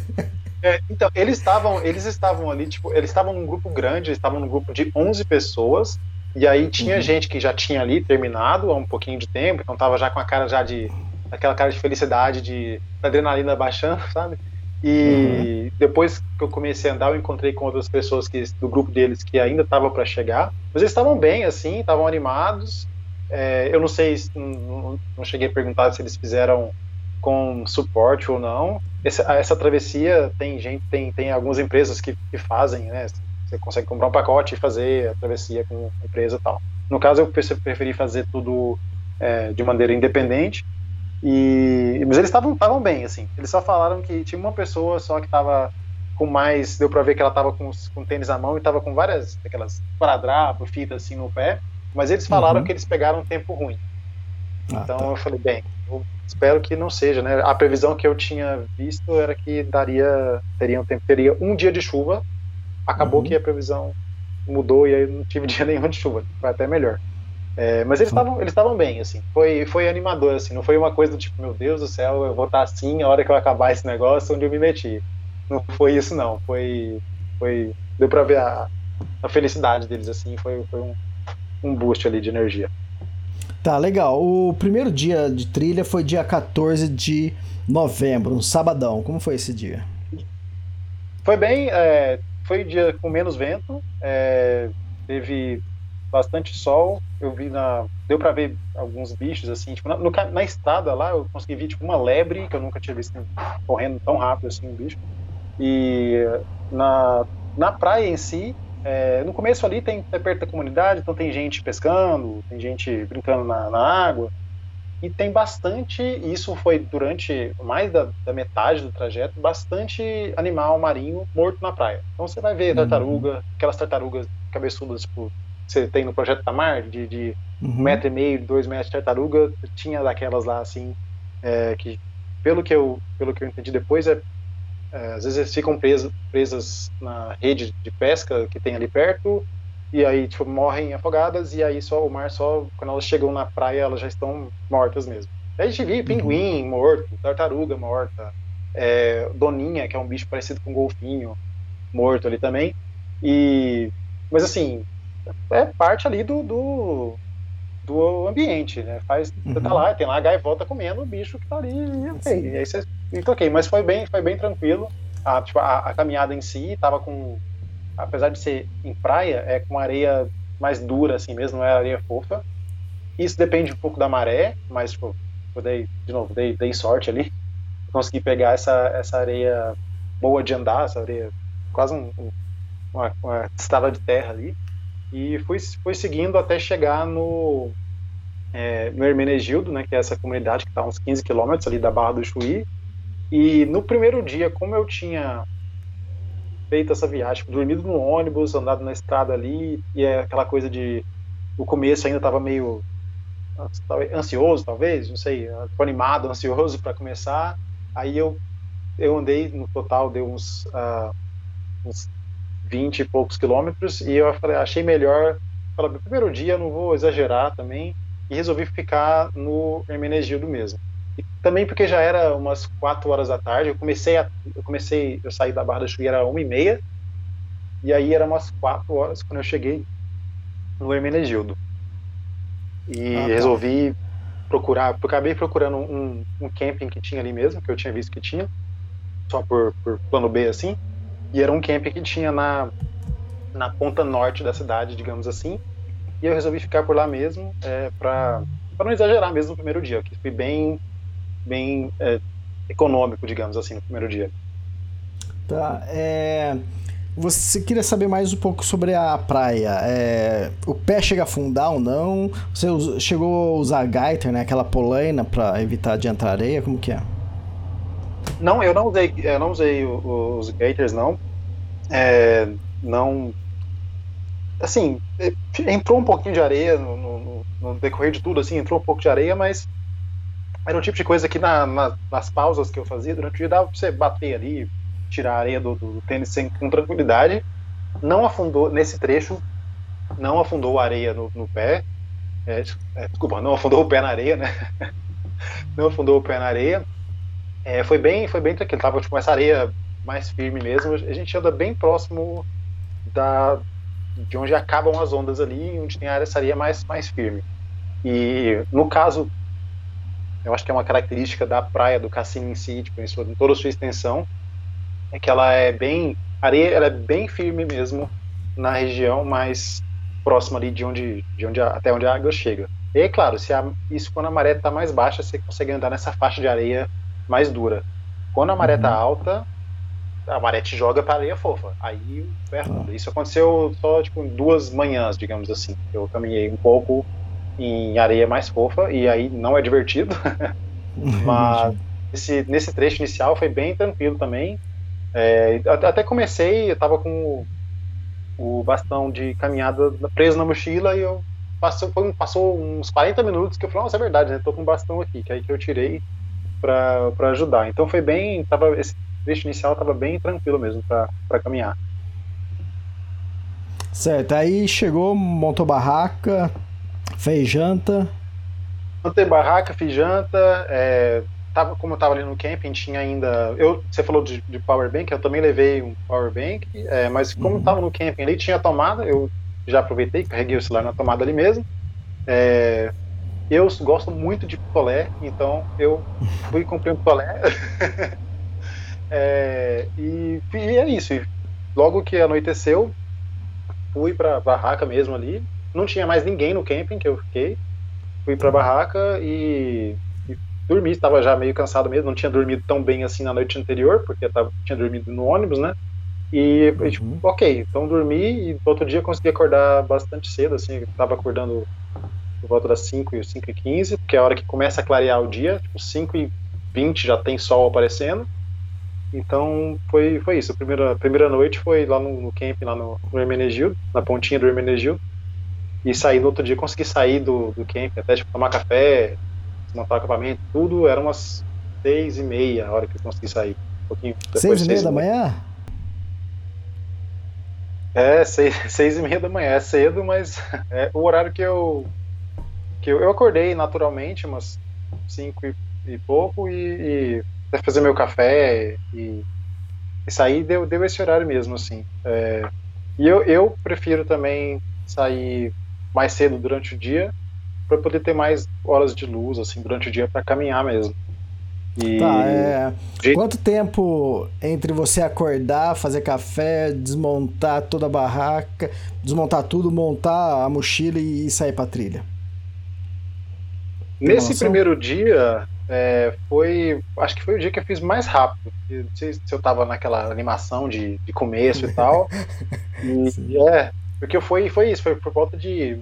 É, então, eles estavam, eles estavam ali, tipo, eles estavam num grupo grande, eles estavam num grupo de 11 pessoas, e aí tinha Uhum. gente que já tinha ali terminado há um pouquinho de tempo, então tava já com a cara já de aquela cara de felicidade, de adrenalina baixando, sabe? E depois que eu comecei a andar, eu encontrei com outras pessoas que do grupo deles que ainda estavam para chegar, mas eles estavam bem assim, estavam animados. É, eu não sei, se- não, não cheguei a perguntar se eles fizeram com suporte ou não. Essa, essa travessia tem gente, tem, tem algumas empresas que, que fazem, né? Você consegue comprar um pacote e fazer a travessia com a empresa e tal. No caso, eu pre- preferi fazer tudo é, de maneira independente. E, mas eles estavam bem, assim. Eles só falaram que tinha uma pessoa só que estava com mais, deu para ver que ela estava com, com tênis na mão e estava com várias aquelas paradrapo, fita assim no pé. Mas eles falaram Uhum. que eles pegaram um tempo ruim. Ah, Então tá. eu falei, bem, espero que não seja, né? A previsão que eu tinha visto era que daria, teria um tempo, teria um dia de chuva, acabou Uhum. que a previsão mudou e aí não tive dia nenhum de chuva, foi até melhor. É, mas eles estavam eles estavam bem, assim, foi, foi animador, assim, não foi uma coisa do tipo, meu Deus do céu, eu vou estar assim a hora que eu acabar esse negócio onde eu me meti. Não foi isso não, foi, foi deu pra ver a, a felicidade deles, assim, foi, foi um, um boost ali de energia. Tá, legal. O primeiro dia de trilha foi dia 14 de novembro, um sabadão. Como foi esse dia? Foi bem, é, foi um dia com menos vento, é, teve bastante sol, eu vi na, deu pra ver alguns bichos assim, tipo, na, no na estrada lá eu consegui ver tipo uma lebre que eu nunca tinha visto correndo tão rápido assim um bicho e na, na praia em si, é, no começo ali tem é perto da comunidade, então tem gente pescando, tem gente brincando na, na água e tem bastante, e isso foi durante mais da, da metade do trajeto, bastante animal marinho morto na praia. Então você vai ver tartaruga, aquelas tartarugas cabeçudas, tipo, você tem no Projeto Tamar, de, de um Uhum. metro e meio, dois metros de tartaruga, tinha daquelas lá, assim, é, que, pelo que, eu, pelo que eu entendi depois, é, é, às vezes eles ficam presos, presas na rede de pesca que tem ali perto, e aí, tipo, morrem afogadas, e aí só o mar só, quando elas chegam na praia, elas já estão mortas mesmo. Aí a gente viu pinguim morto, tartaruga morta, é, doninha, que é um bicho parecido com um golfinho, morto ali também, e... Mas assim, é parte ali do, do, do ambiente, né? Faz, Você tá Uhum. lá, tem lá a gaivota comendo o bicho que tá ali, e, ok, e aí você e ok, mas foi bem, foi bem tranquilo. A, tipo, a, a caminhada em si tava com, apesar de ser em praia, é com areia mais dura assim mesmo, não é areia fofa. Isso depende um pouco da maré, mas tipo, eu dei, de novo, dei, dei sorte ali. Consegui pegar essa, essa areia boa de andar, essa areia quase um- uma, uma estrada de terra ali. E fui, fui seguindo até chegar no, é, no Hermenegildo, né, que é essa comunidade que está uns 15 quilômetros ali da Barra do Chuí. E no primeiro dia, como eu tinha feito essa viagem, dormido no ônibus, andado na estrada ali, e é aquela coisa de. O começo ainda estava meio ansioso, talvez, não sei, animado, ansioso para começar. Aí eu, eu andei, no total, deu uns, ah, uns 20 e poucos quilômetros, e eu falei, achei melhor. Falei, primeiro dia não vou exagerar também, e resolvi ficar no Hermenegildo mesmo. E também porque já era umas 4 horas da tarde, eu comecei a, eu comecei, eu saí da Barra da Chuí era uma e meia, e aí era umas 4 horas quando eu cheguei no Hermenegildo. E Ah, tá. resolvi procurar, acabei procurando um, um camping que tinha ali mesmo, que eu tinha visto que tinha, só por, por plano B assim, e era um camping que tinha na, na ponta norte da cidade, digamos assim, e eu resolvi ficar por lá mesmo, é, para não exagerar mesmo no primeiro dia, que fui bem, bem é, econômico, digamos assim, no primeiro dia. Tá, é... Você queria saber mais um pouco sobre a praia. É, O pé chega a afundar ou não? Você chegou a usar gaiter, né? Aquela polaina para evitar de entrar areia? Como que é? Não, eu não usei, eu não usei os gators, não. É, não. Assim, é, entrou um pouquinho de areia no, no- no- decorrer de tudo, assim, entrou um pouco de areia, mas era o tipo de coisa que na- na- nas pausas que eu fazia durante o dia dava pra você bater ali, tirar a areia do, do tênis sem, com tranquilidade. Não afundou nesse trecho, não afundou a areia no, no pé. É, é, desculpa, não afundou o pé na areia, né? não afundou o pé na areia. É, foi bem, foi bem tranquilo. Tava tipo, essa areia mais firme mesmo. A gente anda bem próximo da de onde acabam as ondas ali, onde tem a área, essa areia mais mais firme. E no caso, eu acho que é uma característica da praia do Cassino em si, tipo, em, sua, em toda a sua extensão, é que ela é bem a areia, ela é bem firme mesmo na região mais próxima ali de onde, de onde até onde a água chega. E claro, se a, isso quando a maré está mais baixa, você consegue andar nessa faixa de areia mais dura. Quando a maré está alta, a maré te joga para areia fofa. Aí o pé afunda. Isso aconteceu só tipo em duas manhãs, digamos assim. Eu caminhei um pouco em areia mais fofa e aí não é divertido. Mas esse, nesse trecho inicial foi bem tranquilo também. É, at- até comecei, eu tava com o, o bastão de caminhada preso na mochila e eu passou, foi passou uns 40 minutos que eu falei, nossa, é verdade, né? Tô com um bastão aqui, que aí que eu tirei pra ajudar. Então foi bem, tava, esse trecho inicial tava bem tranquilo mesmo pra caminhar. Certo, aí chegou, montou barraca, fez janta. Montei barraca, fiz janta, é, tava, como eu tava ali no camping, tinha ainda. Eu, você falou de, de power bank, eu também levei um power bank, é, mas como Uhum. tava no camping ali, tinha tomada, eu já aproveitei, carreguei o celular na tomada ali mesmo. É, eu gosto muito de picolé, então eu fui comprei um picolé. É, e, e é isso. E logo que anoiteceu, fui pra barraca mesmo ali. Não tinha mais ninguém no camping que eu fiquei. Fui pra barraca e, e dormi. Estava já meio cansado mesmo. Não tinha dormido tão bem assim na noite anterior, porque tava, tinha dormido no ônibus, né? E, e, tipo, ok, então dormi e outro dia consegui acordar bastante cedo, assim, eu tava acordando por volta das 5 e 5 e 15, porque é a hora que começa a clarear o dia, tipo, 5 e 20 já tem sol aparecendo, então foi, foi isso, a primeira, a primeira noite foi lá no, no camp, lá no, no Hermenegildo, na pontinha do Hermenegildo, e saí no outro dia, consegui sair do, do camp, até tipo, tomar café, desmontar o acampamento, tudo, era umas 6 e meia a hora que eu consegui sair, um pouquinho depois, Seis e meia seis da manhã? É, seis, seis e meia da manhã, é cedo, mas é o horário que eu que eu, eu acordei naturalmente, umas cinco e, e pouco, e, e fazer meu café e, e sair deu, deu esse horário mesmo, assim. É, e eu, eu prefiro também sair mais cedo durante o dia para poder ter mais horas de luz, assim, durante o dia para caminhar mesmo. E, Tá, é. de- Quanto tempo entre você acordar, fazer café, desmontar toda a barraca, desmontar tudo, montar a mochila e sair pra trilha? Nesse primeiro dia, é, foi. Acho que foi o dia que eu fiz mais rápido. Não sei se eu tava naquela animação de, de começo e tal. E, é, porque foi, foi isso, foi por volta de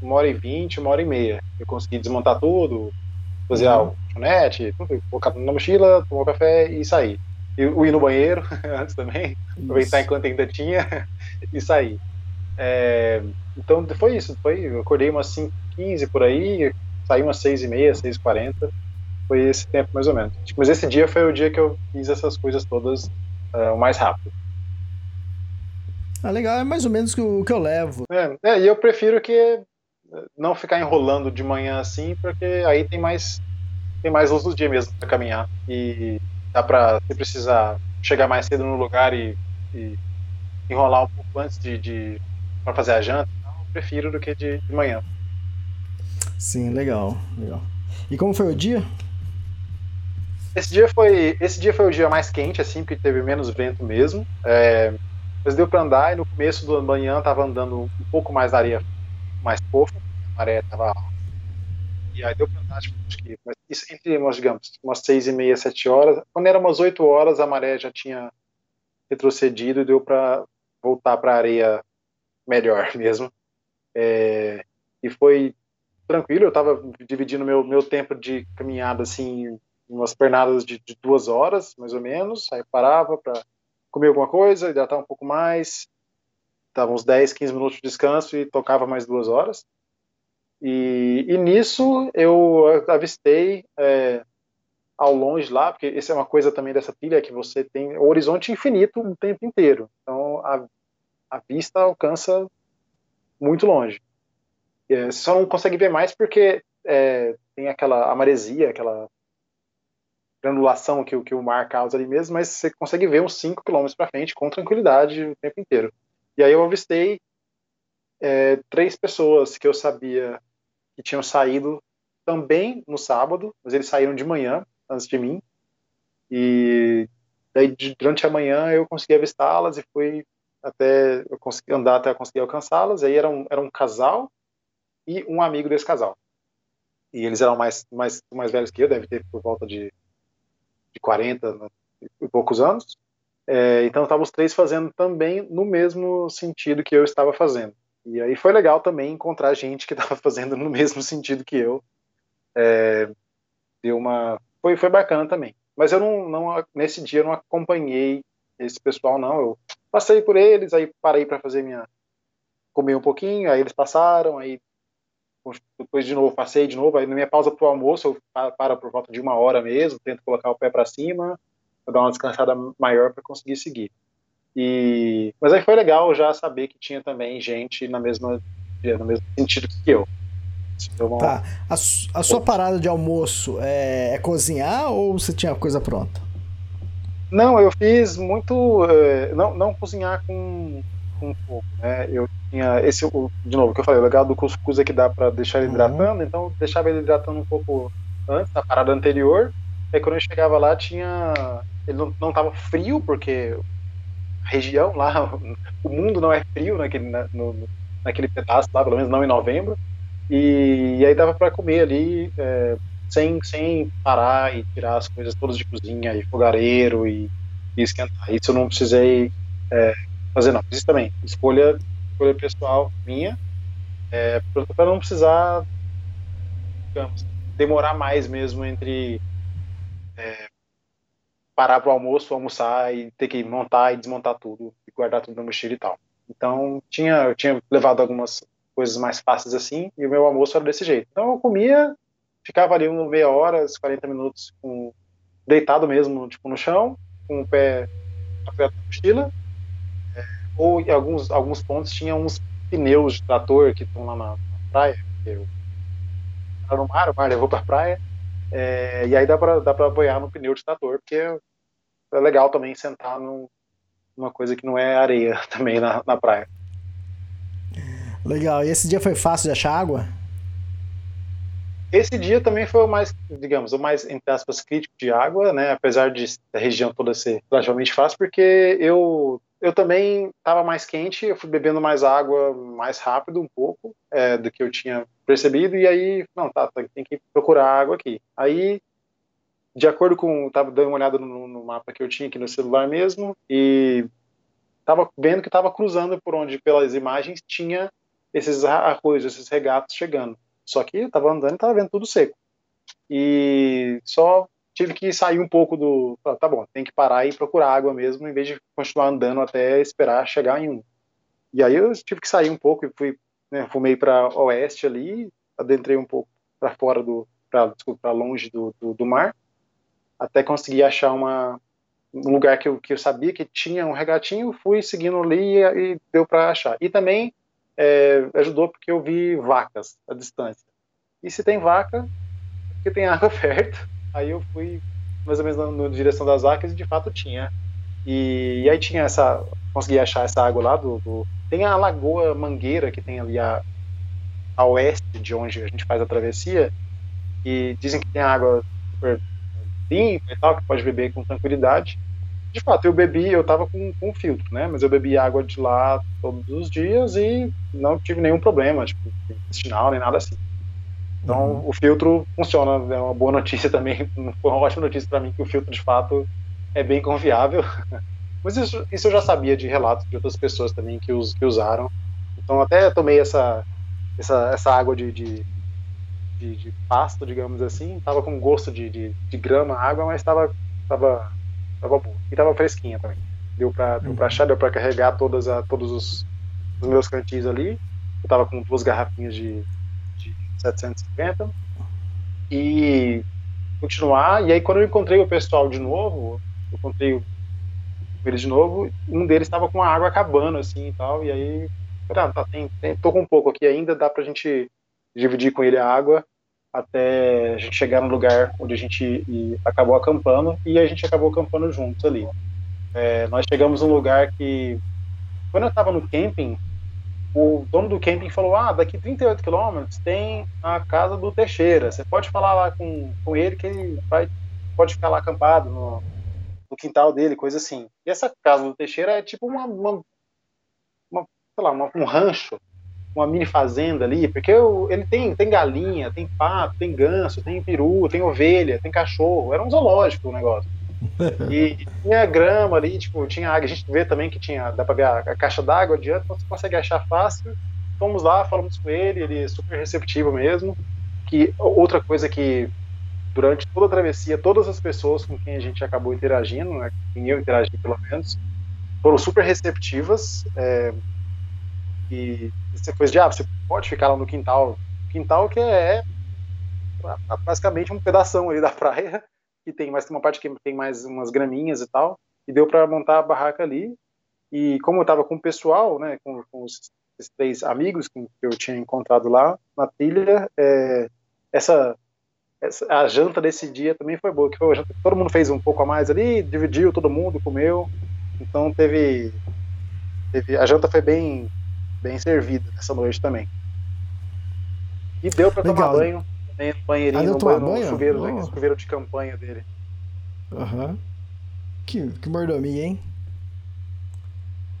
uma hora e vinte, uma hora e meia. Eu consegui desmontar tudo, fazer Uhum. a chonete, tudo, colocar tudo na mochila, tomar um café e sair. E eu ir no banheiro antes também, aproveitar enquanto ainda tinha e sair. É, então foi isso, foi, eu acordei umas 5h15 por aí, saí umas 6h30, 6h40, foi esse tempo mais ou menos. Mas esse dia foi o dia que eu fiz essas coisas todas é, o mais rápido. Ah, legal, é mais ou menos o que eu- o que eu levo. É, é, e eu prefiro que eh, não ficar enrolando de manhã assim, porque aí tem mais tem mais luz do dia mesmo para caminhar e dá para se precisar chegar mais cedo no lugar e, e enrolar um pouco antes de, de para fazer a janta, eu prefiro do que de, de manhã. Sim, legal, legal. E como foi o dia? Esse dia foi esse dia foi o dia mais quente assim, porque teve menos vento mesmo. É, mas deu para andar e no começo da manhã tava andando um pouco mais na areia mais fofa, a maré tava. E aí deu para andar, tipo, acho que mas isso entre digamos, umas seis e meia, sete horas. Quando era umas oito horas, a maré já tinha retrocedido e deu para voltar para a areia melhor mesmo. É, e foi tranquilo, eu estava dividindo meu, meu tempo de caminhada assim, umas pernadas de, de duas horas, mais ou menos. Aí parava para comer alguma coisa, hidratar um pouco mais. Dava uns 10, 15 minutos de descanso e tocava mais duas horas. E, e nisso eu avistei é, ao longe lá, porque essa é uma coisa também dessa trilha que você tem o horizonte infinito o tempo inteiro. Então a, a vista alcança muito longe. É, só não consegue ver mais porque é, tem aquela amaresia, aquela granulação que, que o mar causa ali mesmo, mas você consegue ver uns 5 km para frente com tranquilidade o tempo inteiro. E aí eu avistei é, três pessoas que eu sabia que tinham saído também no sábado, mas eles saíram de manhã, antes de mim. E daí durante a manhã eu consegui avistá-las e fui até eu consegui andar até conseguir alcançá-las. Aí era um, era um casal e um amigo desse casal. E eles eram mais mais mais velhos que eu, deve ter por volta de de 40 né, e poucos anos. É, então estavam os três fazendo também no mesmo sentido que eu estava fazendo. E aí foi legal também encontrar gente que estava fazendo no mesmo sentido que eu. É, deu uma foi foi bacana também. Mas eu não, não nesse dia eu não acompanhei esse pessoal não. Eu passei por eles, aí parei para fazer minha comer um pouquinho, aí eles passaram, aí depois de novo passei de novo, aí na minha pausa pro almoço eu pa- paro por volta de uma hora mesmo, tento colocar o pé para cima, dar uma descansada maior para conseguir seguir. E, mas aí foi legal já saber que tinha também gente na mesma, no mesmo sentido que eu. Uma... Tá. A, a, sua parada de almoço é, é, cozinhar ou você tinha coisa pronta? Não, eu fiz muito. É, não, não cozinhar com, com fogo, né? Eu tinha esse, de novo, que eu falei, o legal do cuscuz é que dá para deixar ele uhum. hidratando, então eu deixava ele hidratando um pouco antes, da parada anterior. Aí quando eu chegava lá, tinha. Ele não, não tava frio, porque a região lá, o mundo não é frio naquele, na, no, naquele pedaço lá, pelo menos não em novembro. E, e aí dava para comer ali é, sem, sem parar e tirar as coisas todas de cozinha e fogareiro e, e esquentar. Isso eu não precisei é, fazer, não. Isso também, escolha, escolha pessoal minha, é, para não precisar, digamos, demorar mais mesmo entre é, parar para o almoço, almoçar e ter que montar e desmontar tudo e guardar tudo na mochila e tal. Então, tinha, eu tinha levado algumas coisas mais fáceis assim, e o meu almoço era desse jeito. Então, eu comia, ficava ali uma meia hora, 40 minutos com, deitado mesmo, tipo, no chão, com o pé apoiado na mochila, ou em alguns, alguns pontos tinha uns pneus de trator que estão lá na, na praia, eu era no mar, o mar levou para a praia, é, e aí dá para dá apoiar no pneu de trator, porque é legal também sentar num, numa coisa que não é areia também na, na praia. Legal. E esse dia foi fácil de achar água? Esse dia também foi o mais, digamos, o mais, entre aspas, crítico de água, né? Apesar de a região toda ser relativamente fácil, porque eu, eu também estava mais quente, eu fui bebendo mais água mais rápido um pouco é, do que eu tinha percebido, e aí, não, tá, tem que procurar água aqui. Aí de acordo com. Estava dando uma olhada no, no, mapa que eu tinha aqui no celular mesmo, e estava vendo que estava cruzando por onde, pelas imagens, tinha esses arroios, esses regatos chegando. Só que estava andando e estava vendo tudo seco. E só tive que sair um pouco do. Tá bom, tem que parar e procurar água mesmo, em vez de continuar andando até esperar chegar em um. E aí eu tive que sair um pouco e fui, né, fumei para oeste ali, adentrei um pouco para fora do, para longe do, do, do, mar até conseguir achar uma, um lugar que eu, que eu sabia que tinha um regatinho, fui seguindo ali e, e deu para achar. E também é, ajudou porque eu vi vacas à distância. E se tem vaca, porque tem água perto. Aí eu fui mais ou menos na, na direção das vacas e de fato tinha. E, e, aí tinha essa, consegui achar essa água lá do, do, tem a Lagoa Mangueira que tem ali a, a oeste de onde a gente faz a travessia e dizem que tem água super limpa e tal, que pode beber com tranquilidade. De fato, eu bebi, eu tava com, com filtro, né? Mas eu bebi água de lá todos os dias e não tive nenhum problema, tipo, intestinal, nem nada assim. Então, uhum. o filtro funciona, é uma boa notícia também, foi uma ótima notícia para mim que o filtro de fato é bem confiável. Mas isso, isso eu já sabia de relatos de outras pessoas também que, us, que usaram. Então, até tomei essa, essa, essa água de, de de, de pasto, digamos assim, tava com gosto de, de, de grama, água, mas tava, tava, tava boa. E tava fresquinha também. Deu pra, deu pra achar, deu pra carregar todas a, todos os, os meus cantinhos ali. Eu tava com duas garrafinhas de 750. E continuar. E aí, quando eu encontrei o pessoal de novo, eu encontrei eles de novo, um deles estava com a água acabando, assim e tal. E aí, ah, tá, tem, tem, tô com um pouco aqui ainda, dá pra gente dividir com ele a água até a gente chegar no lugar onde a gente acabou acampando e a gente acabou acampando juntos ali. É, nós chegamos num lugar que, quando eu estava no camping, o dono do camping falou: Ah, daqui 38 quilômetros tem a casa do Teixeira. Você pode falar lá com, com ele que ele vai, pode ficar lá acampado no, no quintal dele, coisa assim. E essa casa do Teixeira é tipo uma, uma, uma sei lá, uma, um rancho uma mini fazenda ali, porque eu, ele tem, tem galinha, tem pato, tem ganso, tem peru, tem ovelha, tem cachorro, era um zoológico o negócio. E tinha grama ali, tipo, tinha água, a gente vê também que tinha, dá pra ver a, a caixa d'água adiante, então você consegue achar fácil. Fomos lá, falamos com ele, ele é super receptivo mesmo. Que outra coisa que durante toda a travessia, todas as pessoas com quem a gente acabou interagindo, né, quem eu interagi pelo menos, foram super receptivas. É, e essa coisa de, ah, você pode ficar lá no quintal. Quintal que é, é basicamente um pedaço ali da praia, que tem mais uma parte que tem mais umas graminhas e tal. E deu para montar a barraca ali. E como eu estava com o pessoal, né, com, com os, três amigos que eu tinha encontrado lá na trilha, é, essa, essa, a janta desse dia também foi boa, que foi janta, todo mundo fez um pouco a mais ali, dividiu, todo mundo comeu, então teve, teve a janta foi bem bem servida nessa noite também. E deu para tomar banho, também no banheirinho, Ah, no, no banho? chuveiro, Oh. chuveiro de campanha dele. Aham. Que, que mordomia, hein?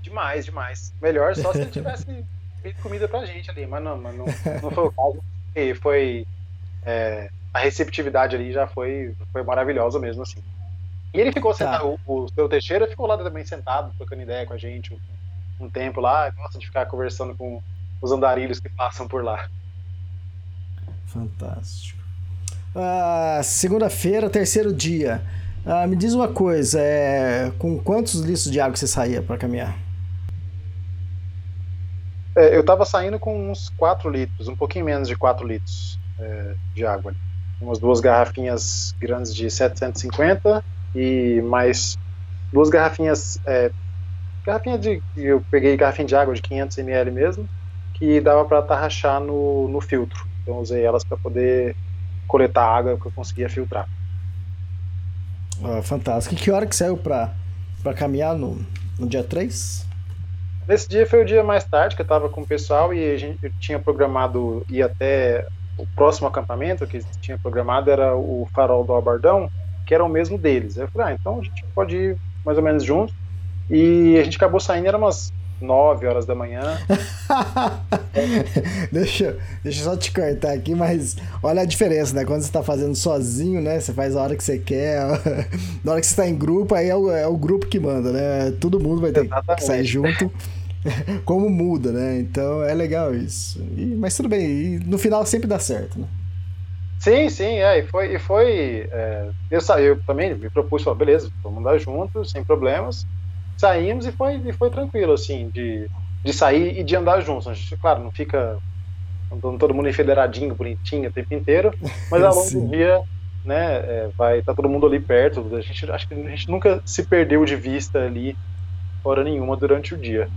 Demais, demais. Melhor só se ele tivesse feito comida pra gente ali, mas não, mas não, não foi o caso. E foi. é, a receptividade ali já foi, foi maravilhosa mesmo, assim. E ele ficou Tá. sentado, o, o seu Teixeira ficou lá também sentado, trocando ideia com a gente um, um tempo lá, gosta de ficar conversando com os andarilhos que passam por lá. Fantástico. Ah, Segunda-feira, terceiro dia. Ah, me diz uma coisa, é, com quantos litros de água você saía para caminhar? É, eu tava saindo com uns 4 litros, um pouquinho menos de 4 litros é, de água. Umas duas garrafinhas grandes de 750 e mais duas garrafinhas. É, garrafinha de. Eu peguei garrafinha de água de 500 ml mesmo, que dava para tarrachar no, no filtro. Então usei elas para poder coletar água que eu conseguia filtrar. Ah, fantástico. E que hora que saiu para caminhar no, no dia 3? Nesse dia foi o dia mais tarde que eu estava com o pessoal e a gente tinha programado ir até o próximo acampamento que tinha programado era o Farol do Albardão, que era o mesmo deles. Eu falei, ah, então a gente pode ir mais ou menos junto. E a gente acabou saindo, era umas 9 horas da manhã. deixa, deixa eu só te cortar aqui, mas olha a diferença, né? Quando você tá fazendo sozinho, né? Você faz a hora que você quer. Na hora que você tá em grupo, aí é o, é o grupo que manda, né? Todo mundo vai ter que Exatamente. sair junto. Como muda, né? Então é legal isso. E- mas tudo bem, e no final sempre dá certo, né? Sim, sim, é, e foi, e foi é, eu saí, eu também me propus, falei, beleza, vamos andar juntos, sem problemas. Saímos e foi, e foi tranquilo, assim, de, de sair e de andar juntos. A gente, claro, não fica andando todo mundo enfederadinho, bonitinho o tempo inteiro, mas ao longo do dia, né, é, vai estar todo mundo ali perto. A gente, acho que a gente nunca se perdeu de vista ali, hora nenhuma, durante o dia.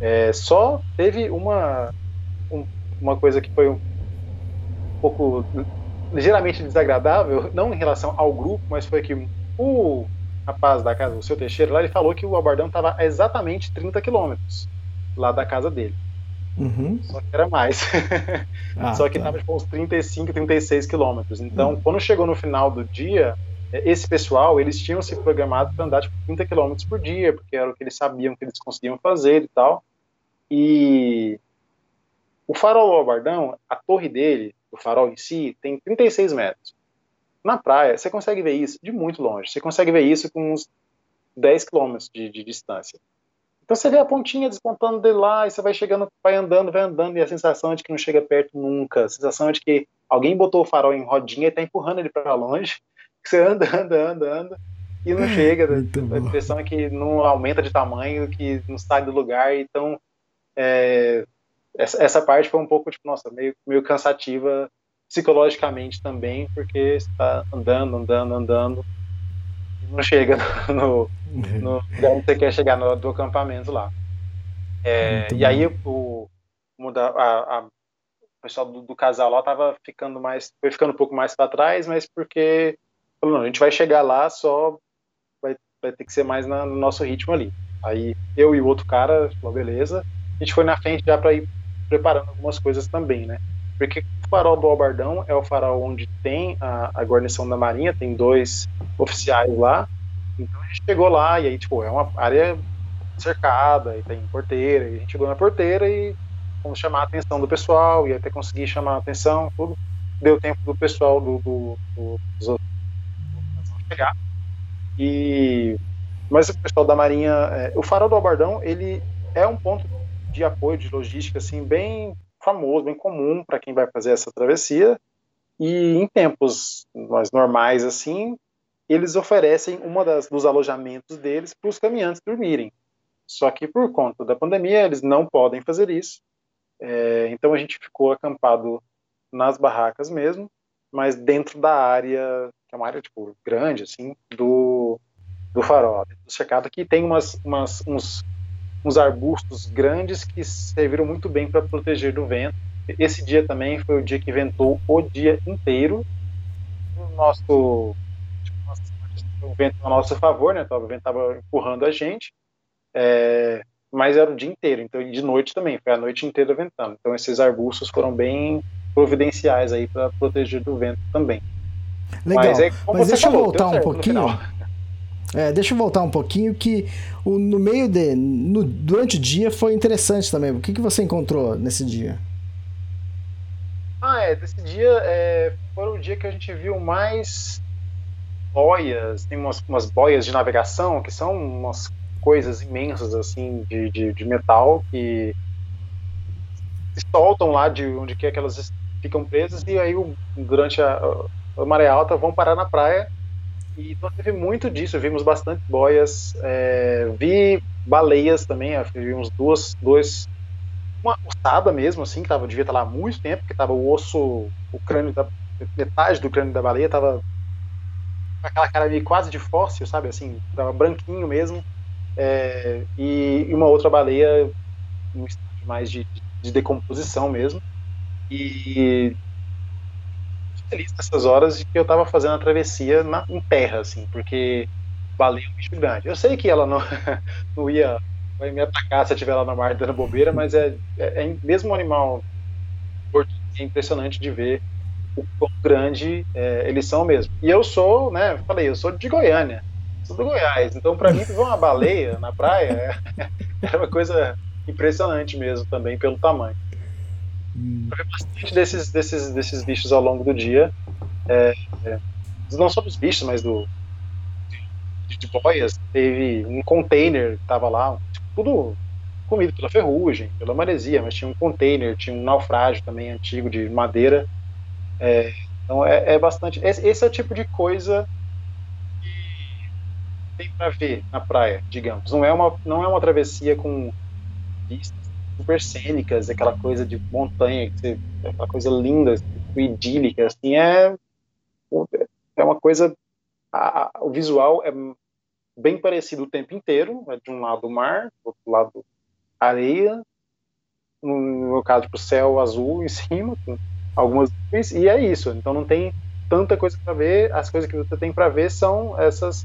É, só teve uma, um- uma coisa que foi um pouco ligeiramente desagradável, não em relação ao grupo, mas foi que o rapaz da casa, o seu Teixeira, lá ele falou que o Albardão estava a exatamente 30 quilômetros lá da casa dele. Uhum. Só que era mais. Ah, Só que tá. estava tipo, uns 35, 36 quilômetros. Então, quando chegou no final do dia, esse pessoal, eles tinham se programado para andar tipo, 30 quilômetros por dia, porque era o que eles sabiam que eles conseguiam fazer e tal. E o farol do Albardão, a torre dele, o farol em si, tem 36 metros. Na praia, você consegue ver isso de muito longe. Você consegue ver isso com uns 10 quilômetros de, de distância. Então você vê a pontinha despontando de lá e você vai chegando, vai andando, vai andando e a sensação é de que não chega perto nunca. A sensação é de que alguém botou o farol em rodinha e tá empurrando ele para longe. Você anda, anda, anda, anda e não chega. Muito a impressão é que não aumenta de tamanho, que não sai do lugar. Então é, essa, essa parte foi um pouco tipo, nossa, meio, meio cansativa psicologicamente também, porque você tá andando, andando, andando e não chega no, no lugar onde você quer chegar no, do acampamento lá. É, e aí o, a- a- o pessoal do, do casal lá tava ficando mais, foi ficando um pouco mais para trás, mas porque falou, não, a gente vai chegar lá, só vai, vai ter que ser mais na- no nosso ritmo ali. Aí eu e o outro cara, falou, beleza, a gente foi na frente já para ir preparando algumas coisas também, né? Porque o farol do Albardão é o farol onde tem a, a guarnição da Marinha, tem dois oficiais lá, então a gente chegou lá e aí, tipo, é uma área cercada e tem porteira. E a gente chegou na porteira e fomos chamar a atenção do pessoal e até conseguir chamar a atenção, tudo. Deu tempo do pessoal do, do, do, dos outros chegar. E mas o pessoal da Marinha, é, o Farol do Albardão, ele é um ponto de apoio de logística assim bem famoso, bem comum para quem vai fazer essa travessia. E em tempos mais normais assim, eles oferecem uma das dos alojamentos deles para os caminhantes dormirem. Só que por conta da pandemia eles não podem fazer isso. É, então a gente ficou acampado nas barracas mesmo, mas dentro da área que é uma área tipo grande assim do do farol, do cercado que tem umas, umas uns uns arbustos grandes que serviram muito bem para proteger do vento. Esse dia também foi o dia que ventou o dia inteiro. O nosso o vento a nosso favor, né? O vento estava empurrando a gente, é, mas era o dia inteiro, então de noite também, foi a noite inteira ventando. Então esses arbustos foram bem providenciais aí para proteger do vento também. Legal. Mas, é, mas deixa falou, eu voltar um pouquinho. É, deixa eu voltar um pouquinho que o, no meio de. No, durante o dia foi interessante também. O que, que você encontrou nesse dia? Ah, é. Desse dia é, foi o dia que a gente viu mais boias, tem umas, umas boias de navegação que são umas coisas imensas assim de, de, de metal que se soltam lá de onde quer que elas ficam presas e aí durante a, a maré alta vão parar na praia e então teve muito disso, vimos bastante boias, é, vi baleias também, vimos duas, dois, uma ossada mesmo, assim, que tava, devia estar lá há muito tempo, porque tava o osso, o crânio, da, metade do crânio da baleia tava com aquela cara meio quase de fóssil, sabe, assim, tava branquinho mesmo, é, e, e, uma outra baleia um estágio mais de, de decomposição mesmo, e feliz nessas horas de que eu estava fazendo a travessia na, em terra, assim, porque baleia é um bicho grande. Eu sei que ela não, não ia vai me atacar se eu estiver lá no mar dando bobeira, mas é, é, é mesmo um animal é impressionante de ver o quão grande é, eles são mesmo. E eu sou, né, falei, eu sou de Goiânia, sou do Goiás, então para mim ver uma baleia na praia é, é uma coisa impressionante mesmo também pelo tamanho. Hum. ver bastante desses, desses, desses bichos ao longo do dia. É, é, não só dos bichos, mas do de, de boias. Teve um container que tava lá, tipo, tudo comido pela ferrugem, pela maresia, mas tinha um container, tinha um naufrágio também antigo de madeira. É, então é, é, bastante. Esse, esse, é o tipo de coisa que tem para ver na praia, digamos. Não é uma, não é uma travessia com vistas super cênicas, aquela coisa de montanha, aquela coisa linda, idílica, assim, é, é uma coisa, a, o visual é bem parecido o tempo inteiro, é de um lado o mar, do outro lado areia, no meu caso, tipo, céu azul em cima, com algumas e é isso, então não tem tanta coisa para ver, as coisas que você tem para ver são essas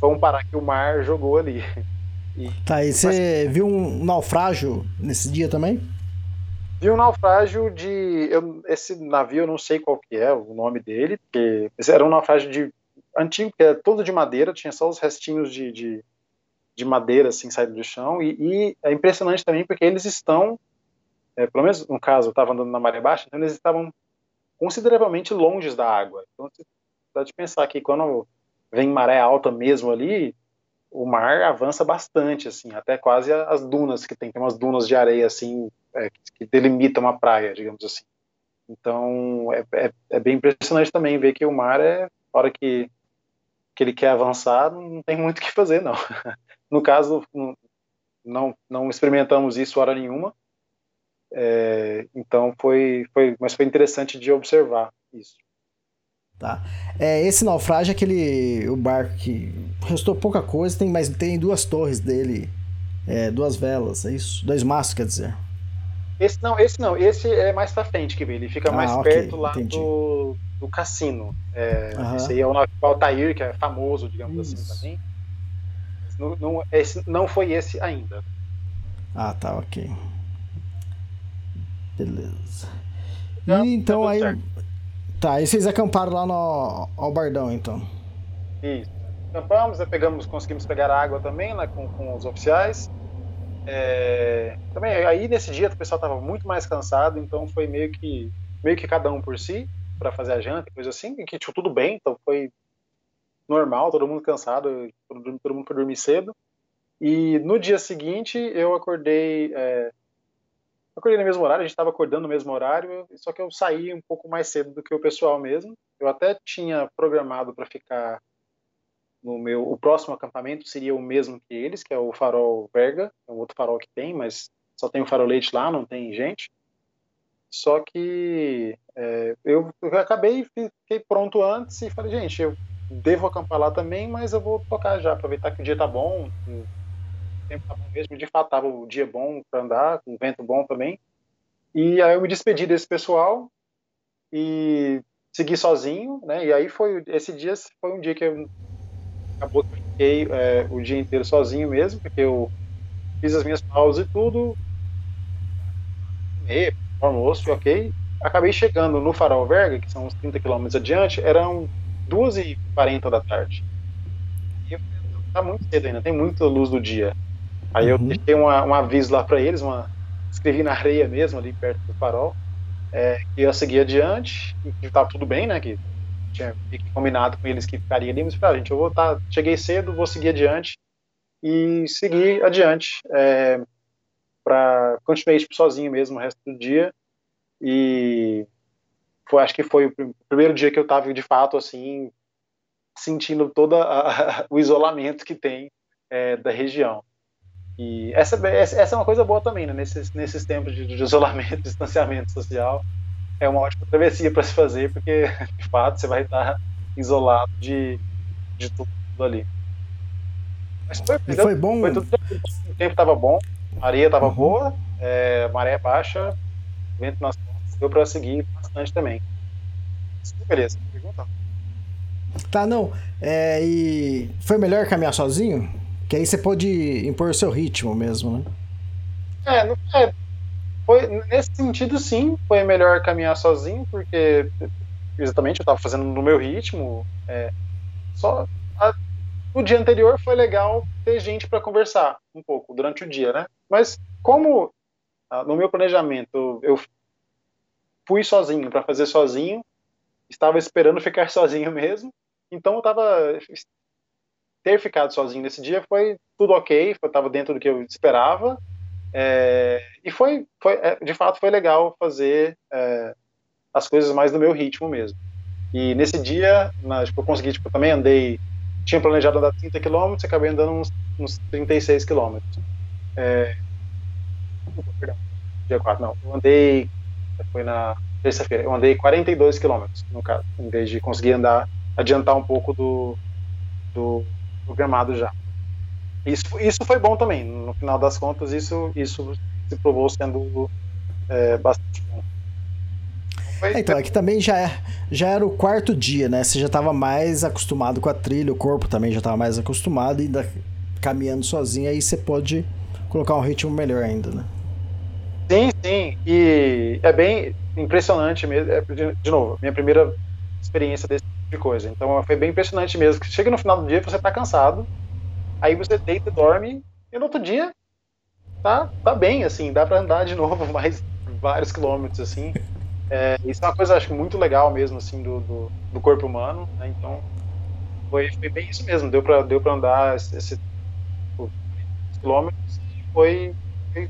vão parar que o mar jogou ali. Tá, e você viu um naufrágio nesse dia também? Vi um naufrágio de. Eu, esse navio eu não sei qual que é o nome dele, porque era um naufrágio de antigo, que era todo de madeira, tinha só os restinhos de, de, de madeira assim saindo do chão. E, e, é impressionante também porque eles estão, é, pelo menos no caso, eu estava andando na maré baixa, então eles estavam consideravelmente longe da água. Então você pode pensar que quando vem maré alta mesmo ali, o mar avança bastante, assim, até quase as dunas que tem, tem umas dunas de areia, assim, é, que delimitam a praia, digamos assim. Então, é, é, é, bem impressionante também ver que o mar é, hora que, que ele quer avançar, não tem muito o que fazer, não. No caso, não, não experimentamos isso hora nenhuma, é, então foi, foi, mas foi interessante de observar isso. Tá? É, esse naufrágio é aquele o barco que restou pouca coisa, tem, mas tem duas torres dele, é, duas velas, é isso? Dois mastros, quer dizer. Esse não, esse não, esse é mais pra frente que ele fica ah, mais okay, perto lá do, do cassino. É, uhum. Esse aí é o navio Altair, que é famoso, digamos assim, isso. assim também. Não, não, esse, não foi esse ainda. Ah, tá, ok. Beleza. E, então tá aí. Certo. Tá, e vocês acamparam lá no Albardão, então? Isso. Acampamos, pegamos, conseguimos pegar água também né, com, com os oficiais. É, também aí nesse dia o pessoal estava muito mais cansado, então foi meio que meio que cada um por si para fazer a janta, coisa assim, e que tipo, tudo bem, então foi normal, todo mundo cansado, todo, todo mundo foi dormir cedo. E no dia seguinte eu acordei é, acordei no mesmo horário, a gente estava acordando no mesmo horário, só que eu saí um pouco mais cedo do que o pessoal mesmo. Eu até tinha programado para ficar no meu. O próximo acampamento seria o mesmo que eles, que é o Farol Verga, é um outro farol que tem, mas só tem o farolete lá, não tem gente. Só que é, eu, eu, acabei, fiquei pronto antes e falei, gente, eu devo acampar lá também, mas eu vou tocar já, aproveitar que o dia tá bom, o tempo tá bom mesmo, de fato tava o dia bom para andar, com vento bom também. E aí eu me despedi desse pessoal e segui sozinho, né? E aí foi esse dia foi um dia que eu acabou que eu fiquei é, o dia inteiro sozinho mesmo, porque eu fiz as minhas pausas e tudo, comer, almoço, ok. Acabei chegando no Farol Verga, que são uns 30 quilômetros adiante, eram 2h40 da tarde. E tá muito cedo ainda, tem muita luz do dia. Aí eu uhum. deixei uma, um aviso lá para eles, uma, escrevi na areia mesmo, ali perto do farol, é, que ia seguir adiante, e que tava tudo bem, né? Que tinha combinado com eles que ficaria ali, mas falei, ah, gente, eu vou estar, tá, cheguei cedo, vou seguir adiante e seguir adiante é, para continuei tipo, sozinho mesmo o resto do dia e foi, acho que foi o primeiro dia que eu estava de fato assim sentindo todo o isolamento que tem é, da região. E essa, essa é uma coisa boa também, né? nesses, nesses tempos de, de isolamento, distanciamento social, é uma ótima travessia para se fazer, porque de fato você vai estar isolado de, de tudo ali. Mas foi, e foi bom. Foi tudo, o tempo estava bom, a areia estava uhum. boa, é, maré baixa, vento nas costas, deu para seguir bastante também. Beleza, pergunta? Tá, não. É, e foi melhor caminhar sozinho? Que aí você pode impor o seu ritmo mesmo, né? É, é foi, nesse sentido, sim, foi melhor caminhar sozinho, porque exatamente eu estava fazendo no meu ritmo. É, só a, o dia anterior foi legal ter gente para conversar um pouco durante o dia, né? Mas como ah, no meu planejamento eu fui sozinho para fazer sozinho, estava esperando ficar sozinho mesmo, então eu estava ter ficado sozinho nesse dia foi tudo ok, estava dentro do que eu esperava. É, e foi, foi, é, de fato, foi legal fazer é, as coisas mais no meu ritmo mesmo. E nesse dia, na, tipo, eu consegui, tipo, também andei, tinha planejado andar 30 km, acabei andando uns, uns 36 km. É, perdão, dia 4, não, eu andei, foi na terça-feira, eu andei 42 km, no caso, em vez de conseguir andar, adiantar um pouco do, do programado já. Isso, isso foi bom também. No final das contas, isso, isso se provou sendo é, bastante bom. Foi... É, então, aqui também já, é, já era o quarto dia, né? Você já estava mais acostumado com a trilha, o corpo também já estava mais acostumado e ainda caminhando sozinho, aí você pode colocar um ritmo melhor ainda, né? Sim, sim. E é bem impressionante mesmo. É, de, novo, minha primeira experiência desse de coisa. Então foi bem impressionante mesmo. Chega no final do dia, você está cansado, aí você deita e dorme, e no outro dia tá, tá bem, assim, dá para andar de novo mais vários quilômetros, assim. É, isso é uma coisa, acho muito legal mesmo, assim, do, do, do corpo humano, né? Então, foi, foi, bem isso mesmo, deu para deu pra andar esses esse, quilômetros foi, foi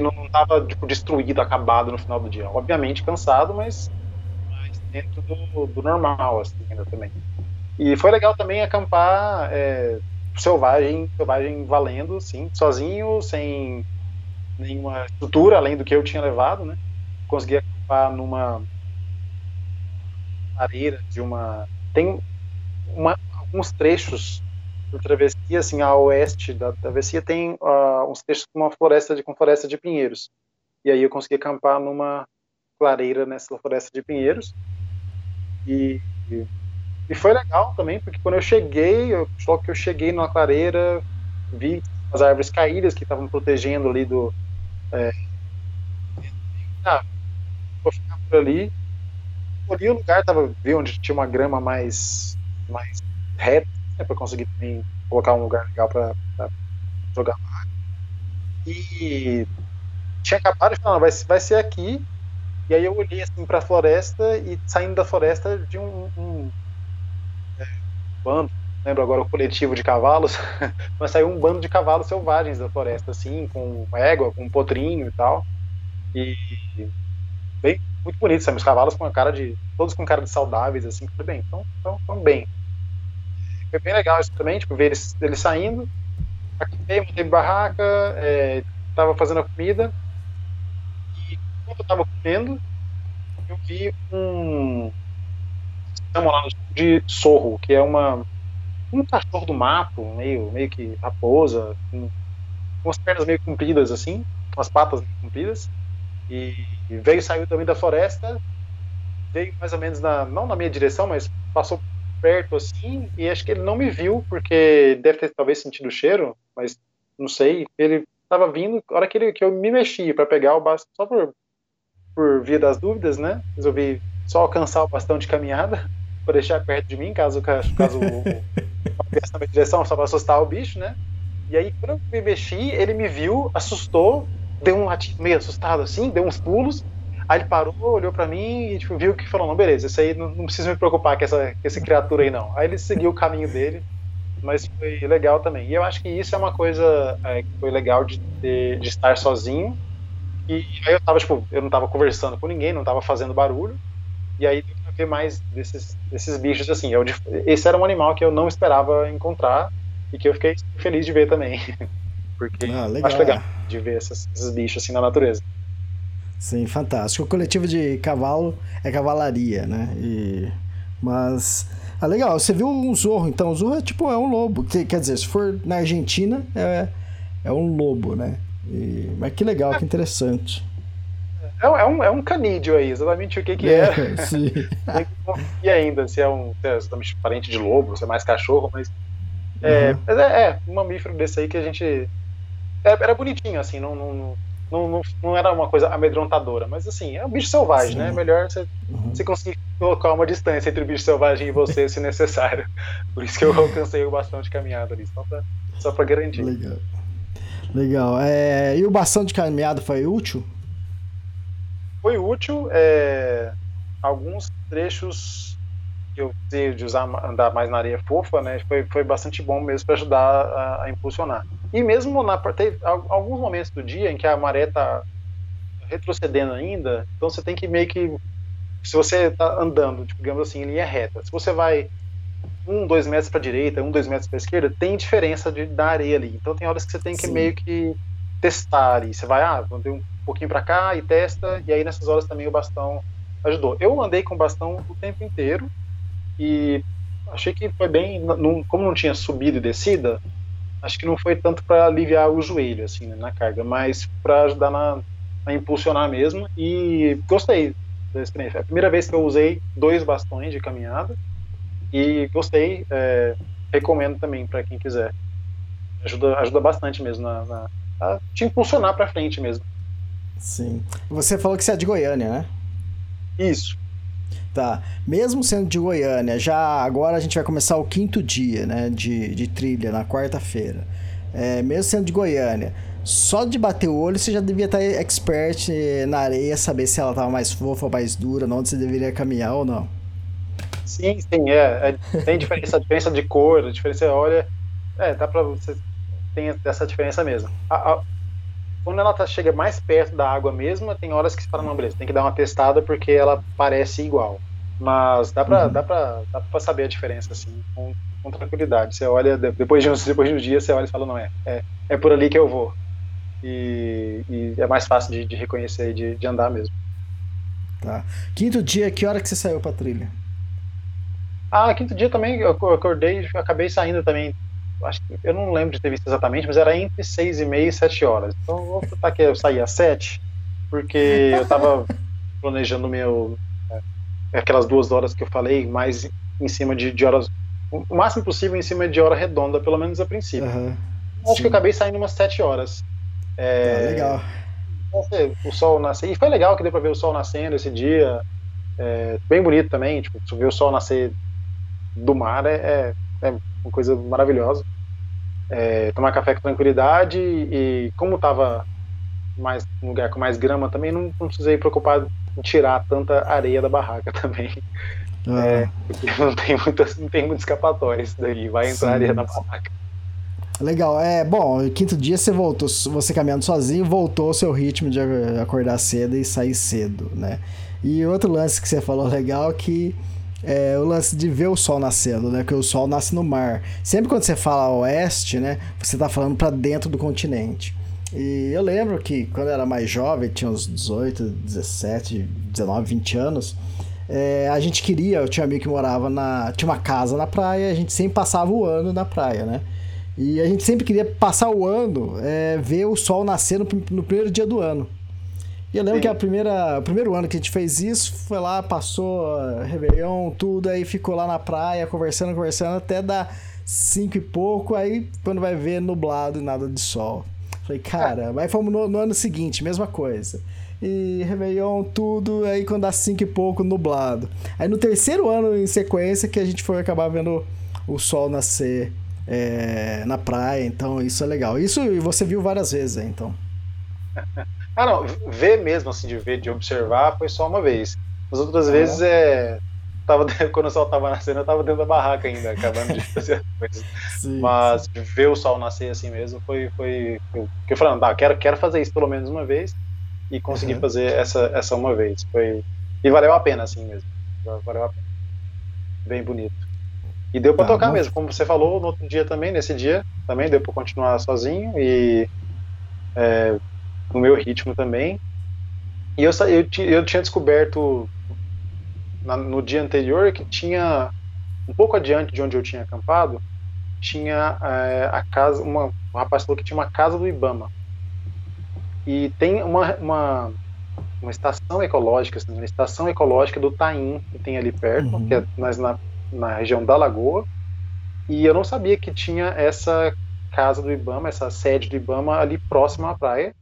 não, não tava, tipo, destruído, acabado no final do dia. Obviamente cansado, mas dentro do, do normal, assim, ainda também. E foi legal também acampar é, selvagem, selvagem valendo, sim, sozinho, sem nenhuma estrutura além do que eu tinha levado, né? Consegui acampar numa areira de uma tem uma, alguns trechos da travessia, assim, a oeste da travessia tem uh, uns trechos com uma floresta de com floresta de pinheiros. E aí eu consegui acampar numa clareira nessa floresta de pinheiros. E, e foi legal também, porque quando eu cheguei, eu, que eu cheguei numa clareira, vi as árvores caídas que estavam protegendo ali do. É, ah, vou ficar por ali. Olhei o lugar, tava, vi onde tinha uma grama mais, mais reta, né, para conseguir também colocar um lugar legal para jogar. E tinha acabado de falar, vai, vai ser aqui. E aí eu olhei assim para a floresta e saindo da floresta de um, um bando, lembro agora o coletivo de cavalos, mas saiu um bando de cavalos selvagens da floresta, assim, com égua, com potrinho e tal. E bem, muito bonito, sabe? Os cavalos com a cara de. todos com cara de saudáveis, assim, tudo bem. Então, então, então bem. Foi bem legal isso também, tipo, ver eles, eles saindo. Acampei, montei barraca, é, tava fazendo a comida. Enquanto eu tava comendo, eu vi um. Lá de sorro, que é uma um cachorro do mato, meio, meio que raposa, com, com as pernas meio compridas assim, com as patas compridas. E, e veio, saiu também da floresta, veio mais ou menos na, não na minha direção, mas passou perto assim, e acho que ele não me viu, porque deve ter talvez sentido o cheiro, mas não sei. Ele estava vindo, a hora que, ele, que eu me mexi para pegar o bastão, só por, por via das dúvidas, né? Resolvi só alcançar o bastão de caminhada, para deixar perto de mim, caso, caso o, viesse na minha direção, só para assustar o bicho, né? E aí, quando eu me mexi, ele me viu, assustou, deu um latinho meio assustado assim, deu uns pulos. Aí ele parou, olhou para mim e tipo, viu que falou: Não, beleza, isso aí não, não precisa me preocupar com essa, com essa criatura aí, não. Aí ele seguiu o caminho dele, mas foi legal também. E eu acho que isso é uma coisa é, que foi legal de, ter, de estar sozinho. E aí eu tava, tipo, eu não tava conversando com ninguém, não tava fazendo barulho. E aí deu pra ver mais desses, desses bichos assim. Eu, esse era um animal que eu não esperava encontrar e que eu fiquei feliz de ver também. Porque ah, legal. acho legal de ver esses, esses bichos assim na natureza. Sim, fantástico. O coletivo de cavalo é cavalaria, né? E... Mas. Ah, legal. Você viu um zorro, então. O zorro é tipo é um lobo. Que, quer dizer, se for na Argentina, é, é um lobo, né? E... Mas que legal, que interessante. É, é, um, é um canídeo aí, exatamente o que, que é. é. Sim. e ainda, se é um se é parente de lobo, se é mais cachorro, mas. É, uhum. mas é, é, um mamífero desse aí que a gente. Era, era bonitinho, assim, não, não, não, não, não, era uma coisa amedrontadora, mas assim, é um bicho selvagem, Sim. né? Melhor você, uhum. você conseguir colocar uma distância entre o bicho selvagem e você, se necessário. Por isso que eu alcancei o bastão de caminhada ali, só pra, só pra garantir. Legal. Legal. É, e o bastão de caminhada foi útil? Foi útil. É, alguns trechos que eu usei de usar, andar mais na areia fofa, né? Foi, foi bastante bom mesmo para ajudar a, a impulsionar. E mesmo na teve alguns momentos do dia em que a maré está retrocedendo ainda, então você tem que meio que se você está andando, tipo, digamos assim, em linha reta, se você vai um, dois metros para a direita, um, dois metros para a esquerda, tem diferença de, da areia ali. Então tem horas que você tem que Sim. meio que testar ali. Você vai, ah, andei um pouquinho para cá e testa, e aí nessas horas também o bastão ajudou. Eu andei com o bastão o tempo inteiro e achei que foi bem, não, como não tinha subido e descida, acho que não foi tanto para aliviar o joelho assim né, na carga, mas para ajudar na, a impulsionar mesmo e gostei da experiência. É a primeira vez que eu usei dois bastões de caminhada e gostei, é, recomendo também para quem quiser. Ajuda, ajuda bastante mesmo na, na a te impulsionar para frente mesmo. Sim. Você falou que você é de Goiânia, né? Isso. Tá. Mesmo sendo de Goiânia, já agora a gente vai começar o quinto dia, né, de, de trilha, na quarta-feira. É, mesmo sendo de Goiânia, só de bater o olho você já devia estar expert na areia, saber se ela estava mais fofa ou mais dura, onde você deveria caminhar ou não. Sim, sim, é. é tem diferença, diferença de cor, a diferença, olha, é, dá pra você tem essa diferença mesmo. A, a, quando ela tá, chega mais perto da água mesmo, tem horas que você fala, não, beleza, tem que dar uma testada porque ela parece igual. Mas dá pra, uhum. dá pra, dá pra saber a diferença, assim, com, com tranquilidade. Você olha, depois de, uns, depois de um dia, você olha e fala, não, é, é, é por ali que eu vou. E, e é mais fácil de, de reconhecer e de, de andar mesmo. Tá. Quinto dia, que hora que você saiu pra trilha? Ah, quinto dia também, eu acordei, acabei saindo também acho que eu não lembro de ter visto exatamente, mas era entre seis e meia e sete horas. Então vou botar que eu saí às sete, porque eu estava planejando meu é, aquelas duas horas que eu falei, mais em cima de, de, horas, o máximo possível em cima de hora redonda, pelo menos a princípio. Uhum, acho sim. que eu acabei saindo umas sete horas. É, ah, legal. O sol nascer, e foi legal que deu para ver o sol nascendo esse dia. É, bem bonito também, tipo, ver o sol nascer do mar é, é, é uma coisa maravilhosa. É, tomar café com tranquilidade e, como estava mais um lugar com mais grama também, não, não precisei preocupar em tirar tanta areia da barraca também. Ah. É, não tem, muitas, não tem muito escapatória isso daí, vai entrar Sim. areia na barraca. Legal, é bom. Quinto dia você voltou, você caminhando sozinho, voltou ao seu ritmo de acordar cedo e sair cedo, né? E outro lance que você falou legal que é, o lance de ver o sol nascendo, né? Que o sol nasce no mar. Sempre quando você fala oeste, né? Você está falando para dentro do continente. E eu lembro que quando eu era mais jovem, tinha uns 18, 17, 19, 20 anos, é, a gente queria, eu tinha um amigo que morava na. tinha uma casa na praia, a gente sempre passava o ano na praia, né? E a gente sempre queria passar o ano, é, ver o sol nascer no, no, primeiro dia do ano. E eu lembro Sim. que a primeira, o primeiro ano que a gente fez isso, foi lá, passou Réveillon, tudo, aí ficou lá na praia, conversando, conversando, até dar cinco e pouco, aí quando vai ver nublado e nada de sol. Falei, cara, aí fomos no, no ano seguinte, mesma coisa e Réveillon, tudo, aí quando dá cinco e pouco, nublado. Aí no terceiro ano em sequência que a gente foi acabar vendo o sol nascer é, na praia, então isso é legal. Isso você viu várias vezes, então. ah, não, ver mesmo, assim, de ver, de observar, foi só uma vez. As outras vezes é. Tava, quando o sol tava nascendo, eu tava dentro da barraca ainda, acabando de fazer as coisas. Sim, Mas sim. ver o sol nascer assim mesmo foi. foi eu, eu falando, ah, quero, quero fazer isso pelo menos uma vez e consegui uhum. fazer essa, essa uma vez. Foi, e valeu a pena, assim mesmo. Valeu a pena. Bem bonito. E deu para tá, tocar mesmo, como você falou, no outro dia também, nesse dia, também deu para continuar sozinho e é, no meu ritmo também. E eu, eu, eu tinha descoberto na, no dia anterior que tinha, um pouco adiante de onde eu tinha acampado, tinha é, a casa, uma, um rapaz falou que tinha uma casa do Ibama. E tem uma, uma, uma estação ecológica, assim, uma estação ecológica do Taim, que tem ali perto, uhum. que é na, na região da Lagoa. E eu não sabia que tinha essa casa do Ibama, essa sede do Ibama ali próxima à praia.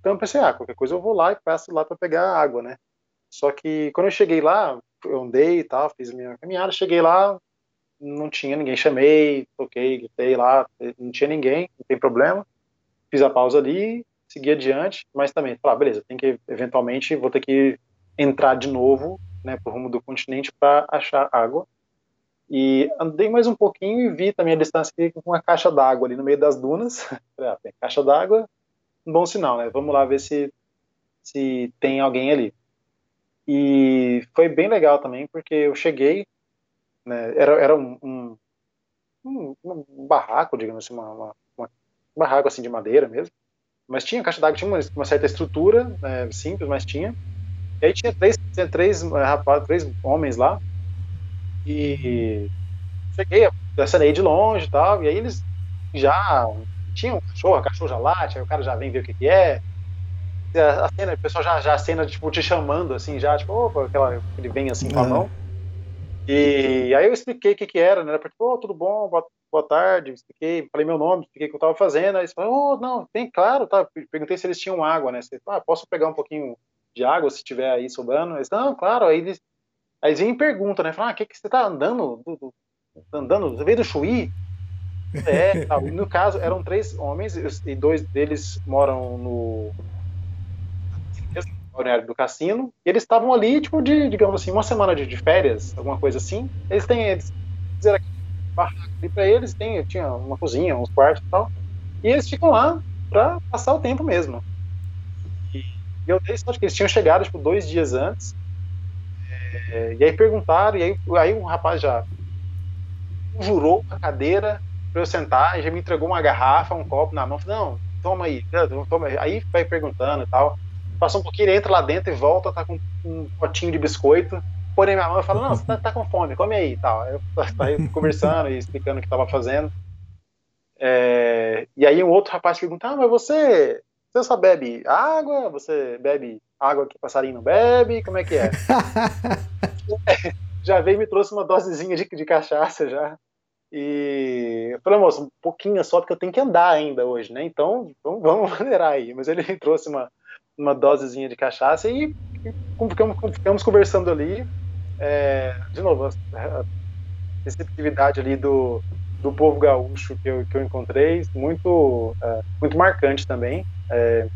Então eu pensei, ah, qualquer coisa eu vou lá e passo lá para pegar água, né? Só que quando eu cheguei lá, eu andei e tal, fiz a minha caminhada, cheguei lá, não tinha ninguém, chamei, toquei, gritei lá, não tinha ninguém, não tem problema. Fiz a pausa ali seguir adiante, mas também falar, beleza, tem que eventualmente vou ter que entrar de novo, né, pro rumo do continente para achar água. E andei mais um pouquinho e vi também a distância com uma caixa d'água ali no meio das dunas. ah, tem caixa d'água, um bom sinal, né? Vamos lá ver se se tem alguém ali. E foi bem legal também, porque eu cheguei, né, era, era um, um, um, barraco, digamos assim, uma, uma, uma, um barraco assim de madeira mesmo, mas tinha, caixa d'água tinha uma, uma, certa estrutura, né, simples, mas tinha. E aí tinha três, tinha três, eh, rapaz, três homens lá. E cheguei, acenei de longe e tal, e aí eles já tinham um cachorro, a cachorro já late, aí o cara já vem ver o que, que é. A cena, o pessoal já, já cena, tipo, te chamando, assim, já, tipo, opa, aquela, ele vem assim com a mão. E aí eu expliquei o que que era, né? Tipo, oh, tudo bom, boa, boa tarde, expliquei, falei meu nome, expliquei o que eu estava fazendo. Aí eles falaram, oh, não, tem, claro, tá. Perguntei se eles tinham água, né? Você, ah, posso pegar um pouquinho de água se tiver aí sobrando? Eles, não, claro. Aí eles, aí vêm e perguntam, né? Falam, ah, o que, que você tá andando? Do, do, andando? Você veio do Chuí? É, tal. no caso, eram três homens e dois deles moram no balneário do cassino, e eles estavam ali, tipo, de, digamos assim, uma semana de, de férias, alguma coisa assim. Eles têm, eles fizeram ali pra eles, tem, tinha uma cozinha, uns quartos e tal, e eles ficam lá pra passar o tempo mesmo. E, eu dei sorte que eles tinham chegado, tipo, dois dias antes, é, e aí perguntaram, e aí, aí um rapaz já jurou a cadeira pra eu sentar, e já me entregou uma garrafa, um copo na mão, falei, não, toma aí, toma aí. Aí vai perguntando e tal passa um pouquinho, ele entra lá dentro e volta, tá com um potinho de biscoito. Porém, minha mãe fala: Não, você tá, tá com fome, come aí e tal. Eu tá conversando e explicando o que estava fazendo. É, e aí um outro rapaz pergunta: Ah, mas você, você só bebe água? Você bebe água que passarinho não bebe? Como é que é? já veio e me trouxe uma dosezinha de, de cachaça já. E eu falei, moço, um pouquinho só, porque eu tenho que andar ainda hoje, né? Então vamos, vamos maneirar aí. Mas ele trouxe uma, uma dosezinha de cachaça e ficamos, ficamos conversando ali. É, de novo, a receptividade ali do, do povo gaúcho que eu, que eu encontrei, muito, é, muito marcante também. É,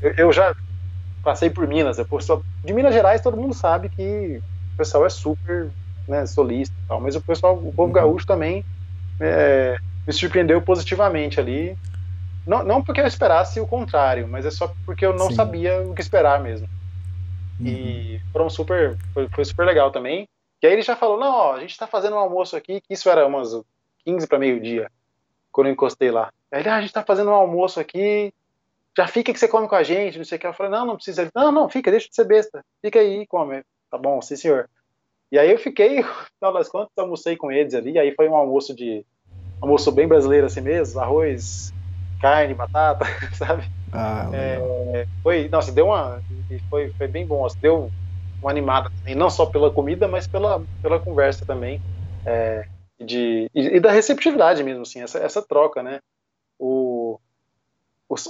eu, eu, já passei por Minas, eu, de Minas Gerais todo mundo sabe que o pessoal é super né, solista tal, mas o pessoal, o povo uhum. gaúcho também é, me surpreendeu positivamente ali. Não, não porque eu esperasse o contrário, mas é só porque eu não Sim. sabia o que esperar mesmo. Uhum. E foram super, foi, foi, super legal também. E aí ele já falou: não, ó, a gente tá fazendo um almoço aqui, que isso era umas 15 para meio-dia, quando eu encostei lá. Aí ele, ah, a gente tá fazendo um almoço aqui, já fica que você come com a gente, não sei o que. Eu falei: não, não precisa. Ele, não, não, fica, deixa de ser besta, fica aí e come. tá bom, sim senhor. E aí eu fiquei, no final das contas, almocei com eles ali, aí foi um almoço de, almoço bem brasileiro assim mesmo, arroz, carne, batata, sabe? Ah, É, foi, nossa, deu uma, foi, foi bem bom, assim, deu uma animada também, não só pela comida, mas pela, pela conversa também, é, de, e, e da receptividade mesmo, assim, essa, essa troca, né? O,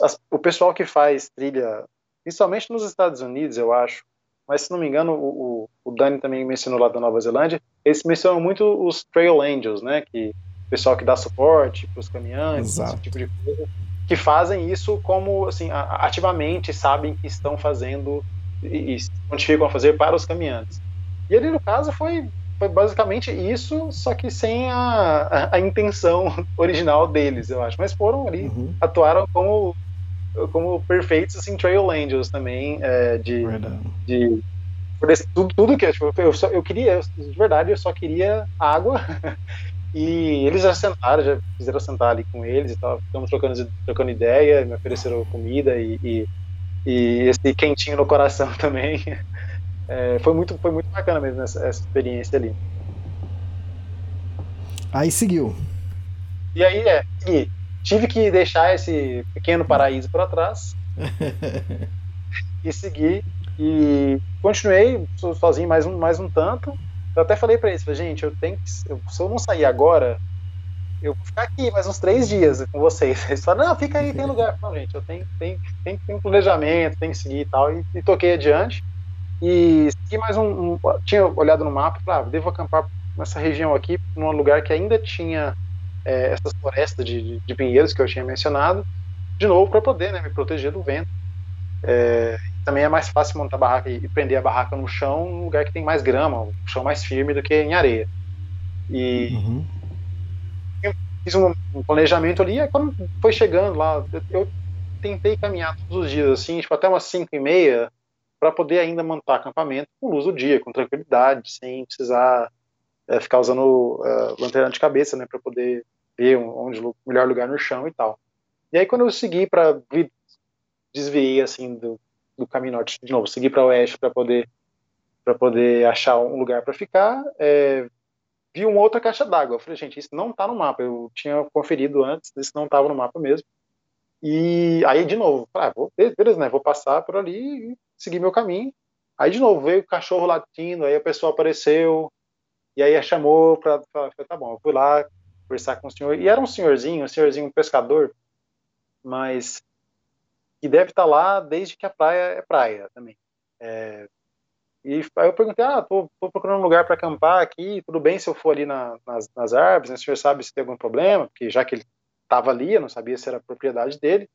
as- o pessoal que faz trilha, principalmente nos Estados Unidos, eu acho, mas se não me engano, o, o, Dani também mencionou lá da Nova Zelândia, eles mencionam muito os Trail Angels, né? Que o pessoal que dá suporte para os caminhantes, Exato. esse tipo de coisa, que fazem isso como, assim, ativamente sabem que estão fazendo e, e se prontificam a fazer para os caminhantes. E ali no caso foi, foi basicamente isso, só que sem a, a, a intenção original deles, eu acho. Mas foram ali, Uhum, atuaram como como perfeitos assim trail angels também é, de, verdade. de tudo, tudo que tipo, eu, só, eu queria de verdade eu só queria água e eles já sentaram já fizeram sentar ali com eles e tal ficamos trocando trocando ideia me ofereceram comida e, e, e esse quentinho no coração também É, foi muito foi muito bacana mesmo essa, essa experiência ali Aí seguiu. E aí é, segui. Tive que deixar esse pequeno paraíso para trás e seguir e continuei so- sozinho mais um, mais um tanto. Eu até falei para eles, falei, gente, eu tenho que, eu- se eu não sair agora, eu vou ficar aqui mais uns três dias com vocês. Eles falaram, não, fica aí, tem lugar. Não, gente, eu tenho, tenho, tenho, tenho um planejamento, tenho que seguir e tal. E, e toquei adiante. E segui mais um, um- Tinha olhado no mapa e falei, ah, devo acampar nessa região aqui, num lugar que ainda tinha é, essas florestas de, de, pinheiros que eu tinha mencionado, de novo para poder né, me proteger do vento. É, também é mais fácil montar barraca e prender a barraca no chão, num lugar que tem mais grama, um chão mais firme do que em areia. E Uhum. fiz um, um planejamento ali, e quando foi chegando lá, eu, eu tentei caminhar todos os dias, assim, tipo, até umas 5 e meia, para poder ainda montar acampamento com luz do dia, com tranquilidade, sem precisar é, ficar usando é, lanterna de cabeça, né, para poder ver onde o melhor lugar no chão e tal. E aí quando eu segui para desviei assim do, do caminho norte de novo, segui para oeste para poder para poder achar um lugar para ficar, é, vi uma outra caixa d'água. Eu falei, gente, isso não tá no mapa. Eu tinha conferido antes, isso não tava no mapa mesmo. E aí, de novo, falei, ah, vou, beleza, né? Vou passar por ali e seguir meu caminho. Aí, de novo, veio o cachorro latindo, aí a pessoa apareceu, e aí a chamou falei, tá bom, eu fui lá conversar com o senhor. E era um senhorzinho, um senhorzinho pescador, mas que deve estar lá desde que a praia é praia também. É, e aí eu perguntei, ah, tô, tô procurando um lugar para acampar aqui, tudo bem se eu for ali na- nas, nas árvores, né? o senhor sabe se tem algum problema, porque já que ele estava ali, eu não sabia se era propriedade dele,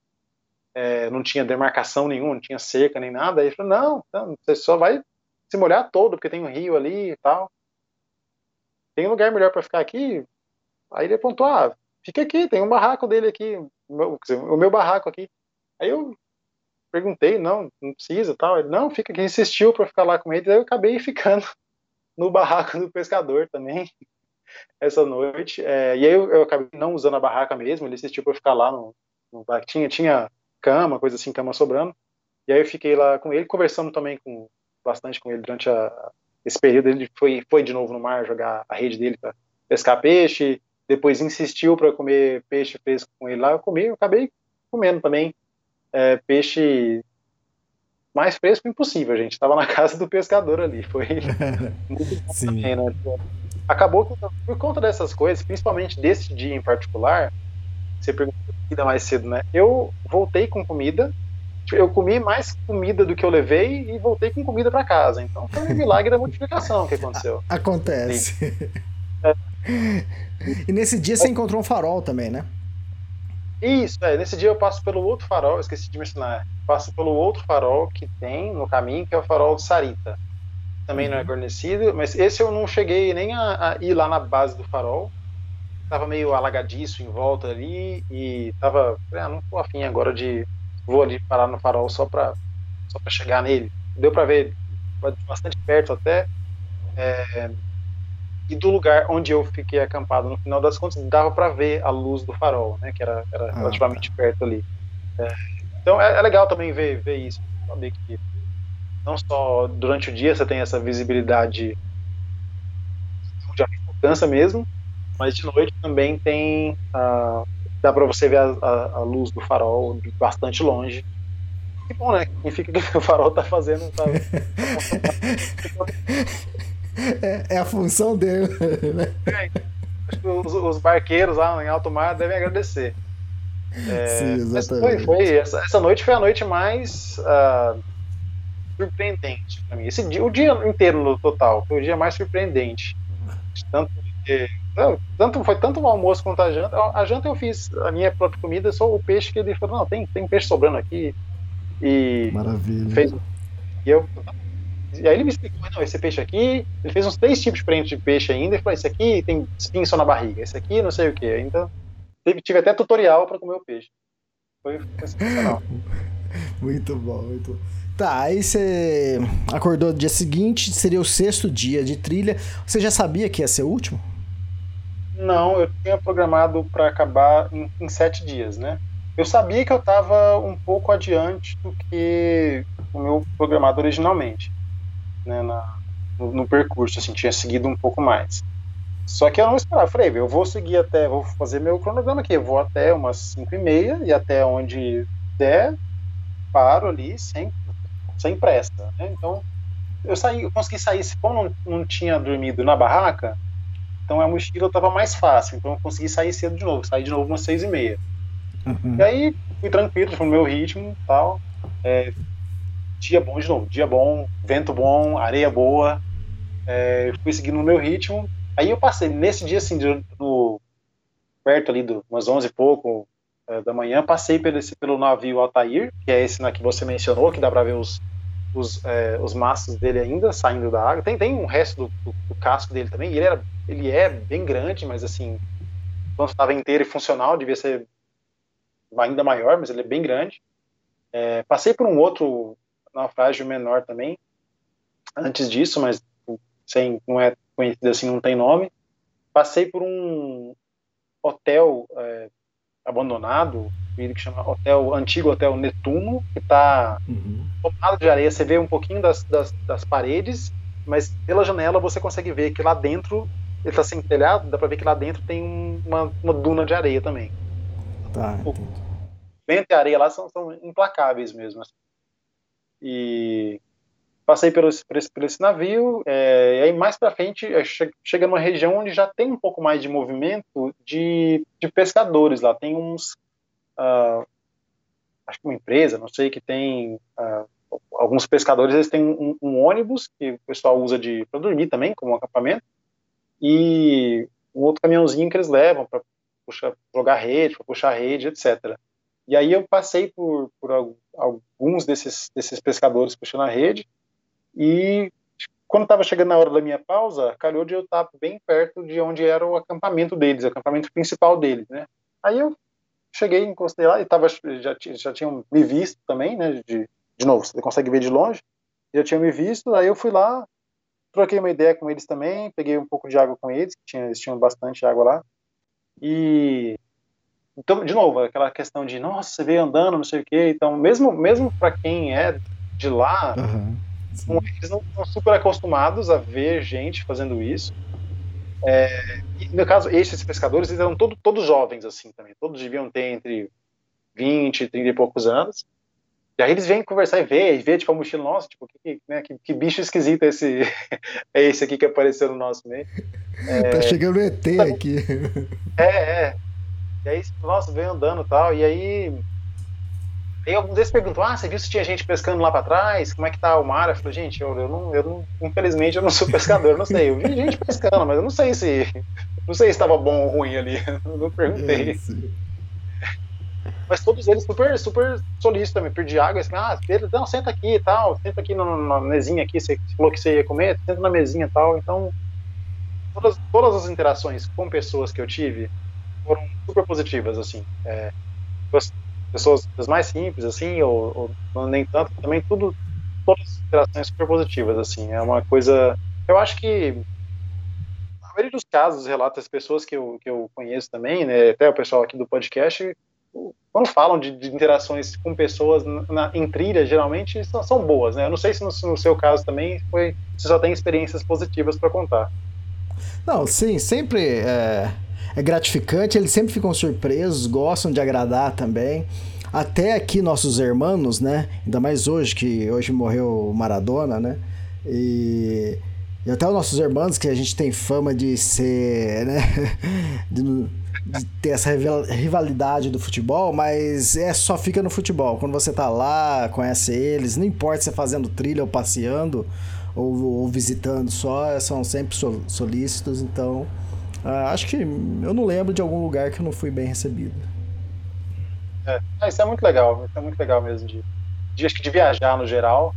é, não tinha demarcação nenhuma, não tinha cerca nem nada, aí ele falou, não, não, você só vai se molhar todo, porque tem um rio ali e tal, tem um lugar melhor para ficar aqui? Aí ele apontou, ah, fica aqui, tem um barraco dele aqui, meu, o meu barraco aqui. Aí eu perguntei, não, não precisa tal. Ele, não, fica aqui, insistiu para ficar lá com ele, aí eu acabei ficando no barraco do pescador também, essa noite. É, e aí eu, eu acabei não usando a barraca mesmo, ele insistiu para ficar lá no, no barraco. Tinha, tinha cama, coisa assim, cama sobrando. E aí eu fiquei lá com ele, conversando também com bastante com ele durante a, esse período. Ele foi, foi de novo no mar jogar a rede dele para pescar peixe, depois insistiu para comer peixe fresco com ele lá. Eu comi, eu acabei comendo também é, peixe mais fresco impossível, gente. Estava na casa do pescador ali. Foi muito bom Sim. também, né? Acabou que, por conta dessas coisas, principalmente desse dia em particular, você perguntou comida mais cedo, né? Eu voltei com comida, eu comi mais comida do que eu levei e voltei com comida para casa. Então foi um milagre da multiplicação que aconteceu. Acontece. E nesse dia você encontrou um farol também, né? Isso, é. Nesse dia eu passo pelo outro farol, esqueci de mencionar. Passo pelo outro farol que tem no caminho, que é o farol de Sarita. Também não é guarnecido, mas esse eu não cheguei nem a, a ir lá na base do farol. Tava meio alagadiço em volta ali e tava. Ah, não tô afim agora de. Vou ali parar no farol só pra, só pra chegar nele. Deu pra ver bastante perto até. É, e do lugar onde eu fiquei acampado, no final das contas, dava para ver a luz do farol, né? Que era, era Ah, relativamente perto ali. É, então é, é legal também ver, ver isso, saber que não só durante o dia você tem essa visibilidade de alcance mesmo, mas de noite também tem uh, dá para você ver a, a, a, luz do farol bastante longe. Que bom, né? Significa que o farol tá fazendo. Tá... é, é, a função dele, né? É, os, os, barqueiros lá em alto mar devem agradecer. É, Sim, exatamente. Foi, foi essa, essa, noite foi a noite mais uh, surpreendente para mim. Esse dia, o dia inteiro no total foi o dia mais surpreendente. Tanto que tanto, foi tanto o almoço quanto a janta. A janta eu fiz a minha própria comida, só o peixe que ele falou, não, tem, tem peixe sobrando aqui. E Maravilha. Fez, e, eu, e aí ele me explicou, não, esse peixe aqui, ele fez uns três tipos diferentes de peixe ainda, e falou, esse aqui tem espinho só na barriga, esse aqui não sei o que. Então, tive, tive até tutorial para comer o peixe. Foi, foi sensacional. muito bom, muito bom. Tá, aí você acordou no dia seguinte, seria o sexto dia de trilha. Você já sabia que ia ser o último? Não, eu tinha programado para acabar em, em, sete dias, né? Eu sabia que eu estava um pouco adiante do que o meu programado originalmente, né? Na, no, no, percurso, assim, tinha seguido um pouco mais. Só que eu não esperava, falei, eu vou seguir até, vou fazer meu cronograma aqui, eu vou até umas cinco e meia e até onde der, paro ali sem, sem pressa, né? Então, eu saí, eu consegui sair, como não, não tinha dormido na barraca, então a mochila estava mais fácil, então eu consegui sair cedo de novo, saí de novo umas seis e meia. Uhum. E aí fui tranquilo, no meu ritmo tal. É, dia bom de novo, dia bom, vento bom, areia boa. É, fui seguindo o meu ritmo. Aí eu passei, nesse dia assim, no, perto ali do umas onze e pouco é, da manhã, passei pelo, esse, pelo navio Altair, que é esse na que você mencionou, que dá para ver os, os, é, os mastros dele ainda saindo da água. Tem, tem um resto do, do, do casco dele também, ele era ele é bem grande, mas assim, quando estava inteiro e funcional, devia ser ainda maior, mas ele é bem grande. É, passei por um outro naufrágio menor também, antes disso, mas sem, não é conhecido assim, não tem nome. Passei por um hotel é, abandonado, que chama Hotel Antigo Hotel Netuno, que está uhum. tomado de areia. Você vê um pouquinho das, das, das paredes, mas pela janela você consegue ver que lá dentro ele tá sem telhado, dá pra ver que lá dentro tem uma, uma duna de areia também. Tá. O vento e a areia lá são, são implacáveis mesmo. Assim. E passei por, esse, por esse navio, é, e aí mais pra frente é, chega numa região onde já tem um pouco mais de movimento de, de pescadores lá. Tem uns. Uh, acho que uma empresa, não sei, que tem. Uh, alguns pescadores eles têm um, um, ônibus que o pessoal usa de para dormir também como acampamento e um outro caminhãozinho que eles levam para jogar rede, para puxar rede, etc. E aí eu passei por, por alguns desses, desses pescadores puxando a rede e quando estava chegando na hora da minha pausa, calhou de eu estar bem perto de onde era o acampamento deles, o acampamento principal deles, né? Aí eu cheguei, encostei lá e tava, já, já tinham me visto também, né? De, de novo, você consegue ver de longe, já tinham me visto, aí eu fui lá, troquei uma ideia com eles também, peguei um pouco de água com eles, que tinha, eles tinham bastante água lá. E então, de novo, aquela questão de, nossa, você veio andando, não sei o quê. Então, mesmo mesmo para quem é de lá, uhum, eles não estão super acostumados a ver gente fazendo isso. É, no caso, esses pescadores, eles eram todo, todos jovens, assim, também. Todos deviam ter entre 20 e 30 e poucos anos. E aí eles vêm conversar e ver, e ver, tipo, a mochila, nossa, tipo, que, né, que, que bicho esquisito esse, é esse aqui que apareceu no nosso meio. É, tá chegando o ET tá, aqui. É, é. E aí, nossa, veio andando e tal, e aí... Aí alguns deles perguntam, ah, você viu se tinha gente pescando lá para trás? Como é que tá o mar? Eu falei, gente, eu, eu, não, eu não, infelizmente eu não sou pescador, não sei. Eu vi gente pescando, mas eu não sei se, não sei se estava bom ou ruim ali. Eu não perguntei. É, mas todos eles super, super solícitos também, pedir água, assim, ah, Pedro, não, senta aqui e tal, senta aqui na, na mesinha aqui, você falou que você ia comer, senta na mesinha e tal, então todas, todas as interações com pessoas que eu tive foram super positivas, assim, é, pessoas mais simples, assim, ou, ou, nem tanto, também tudo, todas as interações super positivas, assim, é uma coisa, eu acho que na maioria dos casos, relatos das pessoas que eu, que eu conheço também, né, até o pessoal aqui do podcast, quando falam de, de interações com pessoas na, em trilha, geralmente são, são, boas, né? Eu não sei se no, no, seu caso também foi, você só tem experiências positivas para contar. Não, sim, sempre é, é gratificante, eles sempre ficam surpresos, gostam de agradar também. Até aqui nossos irmãos, né? Ainda mais hoje, que hoje morreu Maradona, né? E, e até os nossos irmãos, que a gente tem fama de ser, né? De, de ter essa rivalidade do futebol, mas é só fica no futebol. Quando você tá lá, conhece eles, não importa se é fazendo trilha ou passeando ou, ou visitando só, são sempre solícitos, então uh, acho que eu não lembro de algum lugar que eu não fui bem recebido. É, é isso é muito legal, isso é muito legal mesmo de, de acho que de viajar no geral.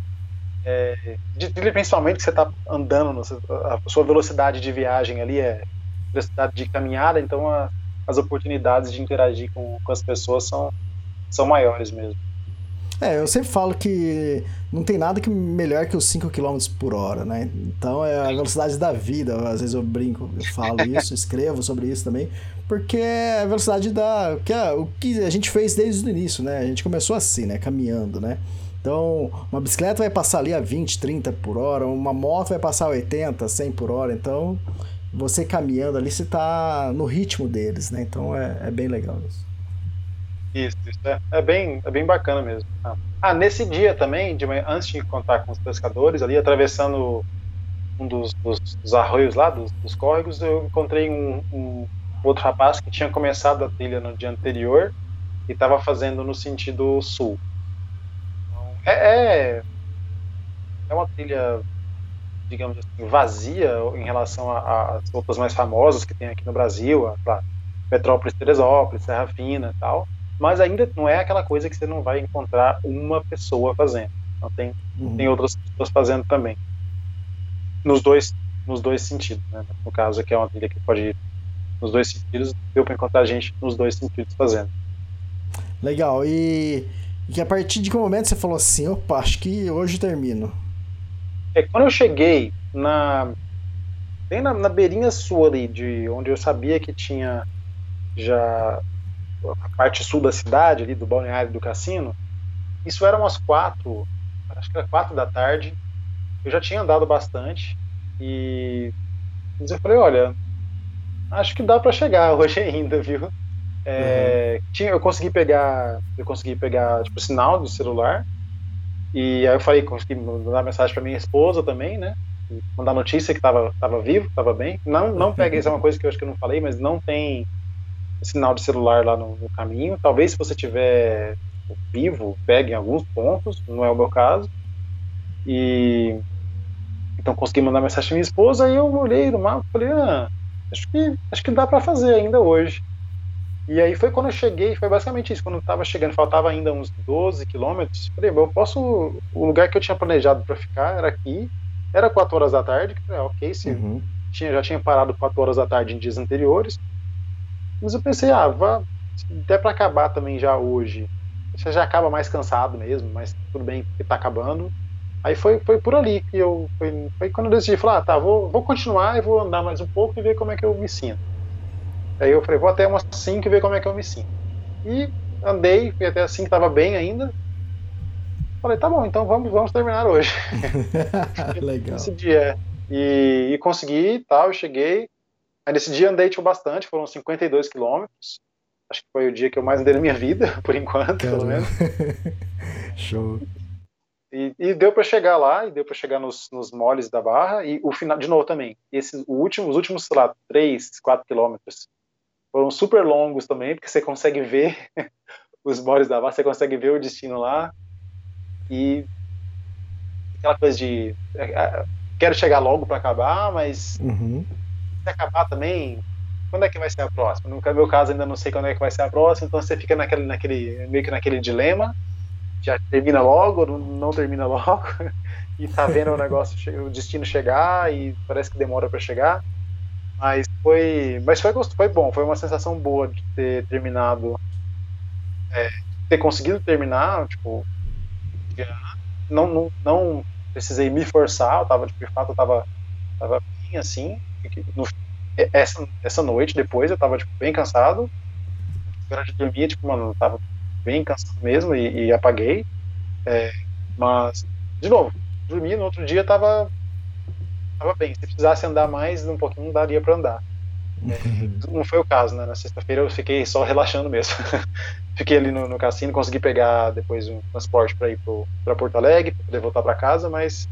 É, de principalmente que você está andando, a sua velocidade de viagem ali é velocidade de caminhada, então a, as oportunidades de interagir com, com as pessoas são, são maiores mesmo. É, eu sempre falo que não tem nada que melhor que os 5 km por hora, né? Então é a velocidade da vida. Às vezes eu brinco, eu falo isso, escrevo sobre isso também, porque é a velocidade da. Que é, o que a gente fez desde o início, né? A gente começou assim, né? Caminhando, né? Então, uma bicicleta vai passar ali a 20, 30 por hora, uma moto vai passar a 80, 100 por hora. Então, você caminhando ali, você tá no ritmo deles, né? Então é, é bem legal isso. Isso, isso é, é, bem, é bem bacana mesmo. Ah, ah nesse dia também, de manhã, antes de contar com os pescadores, ali atravessando um dos, dos, dos arroios lá, dos, dos, córregos, eu encontrei um, um, outro rapaz que tinha começado a trilha no dia anterior e estava fazendo no sentido sul. Então, é, é, é uma trilha digamos assim, vazia em relação às outras mais famosas que tem aqui no Brasil, a, Petrópolis, Teresópolis, Serra Fina e tal, mas ainda não é aquela coisa que você não vai encontrar uma pessoa fazendo. Então tem, uhum. tem outras pessoas fazendo também. Nos dois, nos dois sentidos, né? No caso aqui é uma trilha que pode ir nos dois sentidos, deu para encontrar gente nos dois sentidos fazendo. Legal. E, e a partir de que momento você falou assim, opa, acho que hoje termino? É quando eu cheguei na bem na, na beirinha sul ali, de onde eu sabia que tinha já a parte sul da cidade, ali do balneário do cassino, isso era umas quatro, acho que era quatro da tarde. Eu já tinha andado bastante e mas eu falei, olha, acho que dá para chegar hoje ainda, viu? É, uhum. tinha, eu consegui pegar, eu consegui pegar tipo sinal do celular e aí eu falei, consegui mandar mensagem para minha esposa também, né? Mandar notícia que estava tava vivo, estava bem. Não, não peguei, isso é uma coisa que eu acho que eu não falei, mas não tem sinal de celular lá no, no caminho. Talvez se você tiver vivo, pegue em alguns pontos, não é o meu caso. E então consegui mandar mensagem para minha esposa e eu olhei no mapa e falei, ah, acho que acho que dá para fazer ainda hoje. E aí foi quando eu cheguei, foi basicamente isso. Quando eu tava chegando, faltava ainda uns 12 quilômetros. Falei, eu posso. O lugar que eu tinha planejado para ficar era aqui. Era 4 horas da tarde. Falei, ah, ok, sim. Uhum. Tinha, já tinha parado 4 horas da tarde em dias anteriores. Mas eu pensei, ah, vá, até para acabar também já hoje. Você já acaba mais cansado mesmo, mas tudo bem que tá acabando. Aí foi, foi por ali que eu. Foi, foi quando eu decidi falar, ah, tá, vou, vou continuar e vou andar mais um pouco e ver como é que eu me sinto. Aí eu falei, vou até umas 5 e ver como é que eu me sinto. E andei, fui até assim que estava bem ainda. Falei, tá bom, então vamos, vamos terminar hoje. Legal. Esse dia. E, e consegui tal, eu cheguei. Aí nesse dia andei tipo, bastante, foram 52 quilômetros. Acho que foi o dia que eu mais andei na minha vida, por enquanto, Caramba. pelo menos. Show. E, e, deu para chegar lá, e deu para chegar nos, nos moles da barra, e o final, de novo também, esse, o último, os últimos, sei lá, 3, 4 quilômetros, foram super longos também, porque você consegue ver os moles da barra, você consegue ver o destino lá, e aquela coisa de é, é, quero chegar logo para acabar, mas uhum. Se acabar também, quando é que vai ser a próxima? No meu caso ainda não sei quando é que vai ser a próxima, então você fica naquele, naquele meio que naquele dilema, já termina logo, não, não termina logo, e tá vendo o negócio, o destino chegar e parece que demora para chegar. Mas foi, mas foi, foi bom, foi uma sensação boa de ter terminado, é, ter conseguido terminar, tipo, não, não, não precisei me forçar, eu tava, de fato, eu tava, tava bem assim, no, essa, essa noite depois eu tava, tipo, bem cansado, hora de dormir, tipo, mano, eu tava bem cansado mesmo e, e apaguei. É, mas, de novo, dormi, no outro dia tava, tava bem. Se precisasse andar mais um pouquinho, daria para andar. É, não foi o caso, né? Na sexta-feira eu fiquei só relaxando mesmo. fiquei ali no, no, cassino, consegui pegar depois um transporte para ir para Porto Alegre, para poder voltar para casa, mas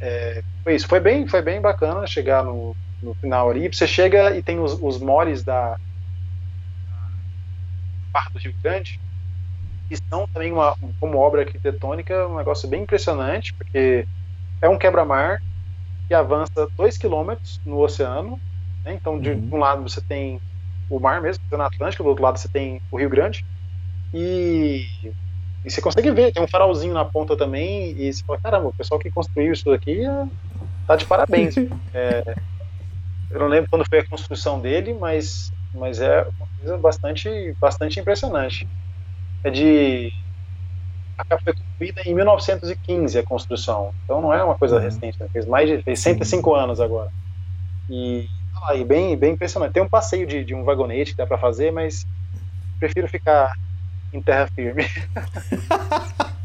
é, foi isso. Foi bem, foi bem bacana chegar no, no final ali. Você chega e tem os, os moles da Barra do Rio Grande, que são também uma, como obra arquitetônica um negócio bem impressionante, porque é um quebra-mar que avança 2 km no oceano. Né? Então, de uhum. um lado você tem o mar mesmo, o Atlântico, do outro lado você tem o Rio Grande. E, e, você consegue ver, tem um farolzinho na ponta também, e você fala, caramba, o pessoal que construiu isso daqui é, tá de parabéns. é, eu não lembro quando foi a construção dele, mas, mas é uma coisa bastante, bastante impressionante. É de. A foi construída em 1915 a construção, então não é uma coisa uhum. recente, né? fez mais de fez 105 Sim. anos agora. E, ah, e bem, bem impressionante. Tem um passeio de, de um vagonete que dá para fazer, mas prefiro ficar em terra firme.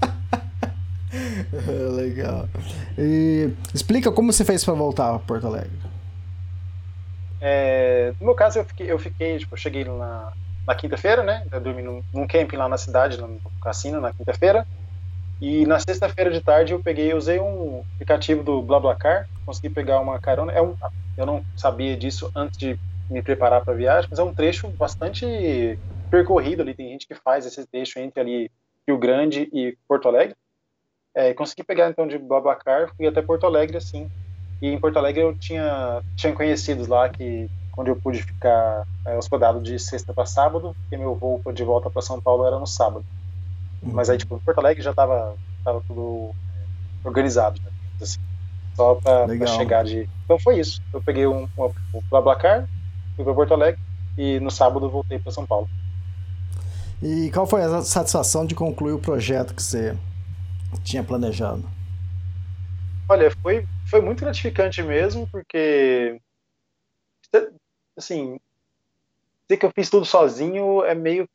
Legal. E explica como você fez para voltar a Porto Alegre. É, no meu caso, eu fiquei, eu fiquei tipo, eu cheguei na, na quinta-feira, né? Eu dormi num, num camping lá na cidade, no cassino, na quinta-feira. E na sexta-feira de tarde eu peguei, usei um aplicativo do BlaBlaCar, consegui pegar uma carona. É um, eu não sabia disso antes de me preparar para a viagem, mas é um trecho bastante percorrido ali. Tem gente que faz esse trecho entre ali Rio Grande e Porto Alegre. É, consegui pegar então de BlaBlaCar, fui até Porto Alegre assim. E em Porto Alegre eu tinha, tinha conhecidos lá que onde eu pude ficar é, hospedado de sexta para sábado, porque meu voo de volta para São Paulo era no sábado. Uhum. Mas aí, tipo, em Porto Alegre já estava tava tudo é, organizado, né, assim, só para chegar de. Então foi isso. Eu peguei um, um, um BlaBlaCar, fui para Porto Alegre e no sábado voltei para São Paulo. E qual foi a satisfação de concluir o projeto que você tinha planejado? Olha, foi, foi muito gratificante mesmo, porque assim, dizer que eu fiz tudo sozinho é meio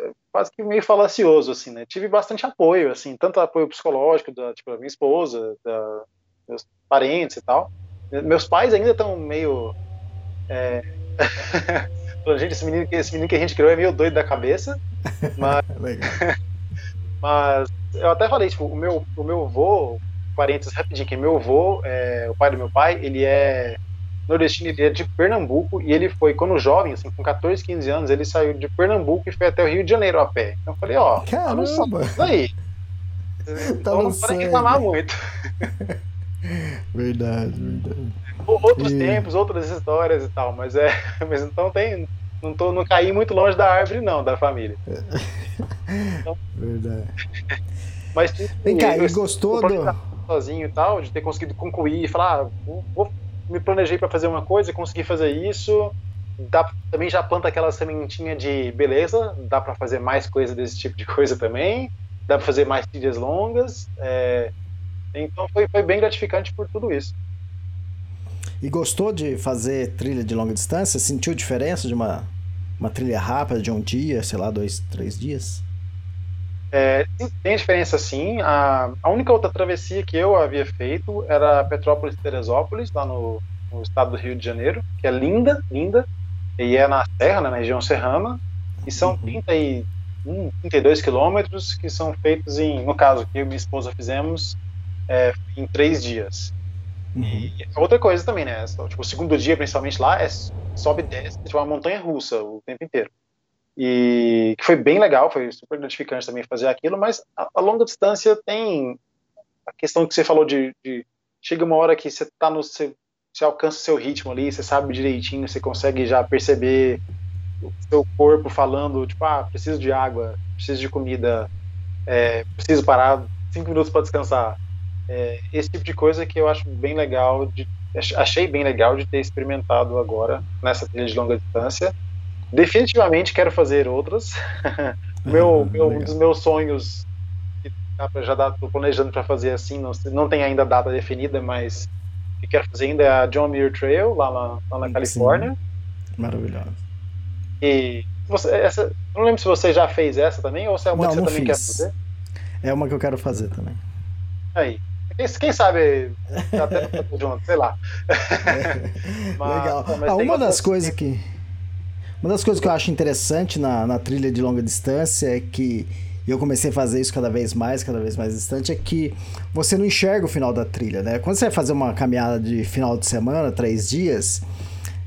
é quase que meio falacioso, assim, né? Tive bastante apoio, assim, tanto apoio psicológico da, tipo, da minha esposa, da, meus parentes e tal. Meus pais ainda estão meio... É... gente, esse menino, esse menino que a gente criou é meio doido da cabeça, mas... mas eu até falei, tipo, o meu, o meu avô, parênteses rapidinho, que meu avô, é, o pai do meu pai, ele é nordestino, ele é de Pernambuco e ele foi, quando jovem, assim, com 14, 15 anos, ele saiu de Pernambuco e foi até o Rio de Janeiro a pé. Então eu falei, ó, Caramba! Tá aí. tá então não pode reclamar muito. verdade, verdade. Outros e... tempos, outras histórias e tal, mas é. Mas então tem. Não, tô, não caí muito longe da árvore, não, da família. Então, verdade. Mas Vem cá, e gostou do. Sozinho e tal, de ter conseguido concluir e falar, ah, vou, vou me planejei para fazer uma coisa, consegui fazer isso. Dá, também já planta aquela sementinha de beleza, dá para fazer mais coisa desse tipo de coisa também, dá para fazer mais trilhas longas. É, então foi, foi bem gratificante por tudo isso. E gostou de fazer trilha de longa distância? Sentiu diferença de uma, uma trilha rápida de um dia, sei lá, dois, três dias? É, tem diferença sim. A, a, única outra travessia que eu havia feito era Petrópolis-Teresópolis, lá no, no, estado do Rio de Janeiro, que é linda, linda, e é na serra, né, na região serrana, e são uhum. 30 e, 32 quilômetros que são feitos em, no caso que eu e minha esposa fizemos, é, em três dias. Uhum. E outra coisa também, né? Tipo, o segundo dia, principalmente lá, é sobe e desce, tipo uma montanha russa o tempo inteiro e que foi bem legal, foi super gratificante também fazer aquilo, mas a, a longa distância tem a questão que você falou de, de chega uma hora que você tá no seu, você alcança o seu ritmo ali, você sabe direitinho, você consegue já perceber o seu corpo falando, tipo, ah, preciso de água, preciso de comida, é, preciso parar cinco minutos para descansar. É, esse tipo de coisa que eu acho bem legal, de, achei bem legal de ter experimentado agora nessa trilha de longa distância Definitivamente quero fazer outras. meu, ah, meu um dos meus sonhos, que já estou planejando para fazer assim, não, não tem ainda data definida, mas que quero fazer ainda é a John Muir Trail, lá na, lá na Califórnia. Maravilhoso. E você, essa, não lembro se você já fez essa também ou se é uma Não, que você também quer fiz. fazer. É uma que eu quero fazer também. Aí. Quem, sabe até junto, sei lá. Mas- Legal. mas Ah, uma das coisas que. Uma das coisas que eu acho interessante na, na trilha de longa distância é que e eu comecei a fazer isso cada vez mais, cada vez mais distante, é que você não enxerga o final da trilha, né? Quando você vai fazer uma caminhada de final de semana, três dias,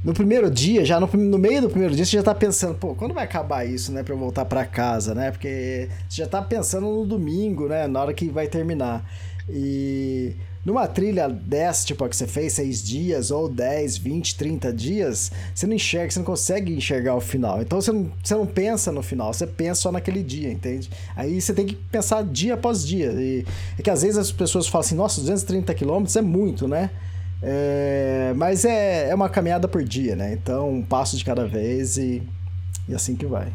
no primeiro dia, já no, no meio do primeiro dia, você já tá pensando, pô, quando vai acabar isso, né, pra eu voltar pra casa, né? Porque você já tá pensando no domingo, né, na hora que vai terminar. E numa trilha dessa, tipo a que você fez, seis dias, ou 10, 20, 30 dias, você não enxerga, você não consegue enxergar o final. Então você não, você não pensa no final, você pensa só naquele dia, entende? Aí você tem que pensar dia após dia. E é que às vezes as pessoas falam assim, nossa, 230 quilômetros é muito, né? É, mas é, é uma caminhada por dia, né? Então, um passo de cada vez e, e assim que vai.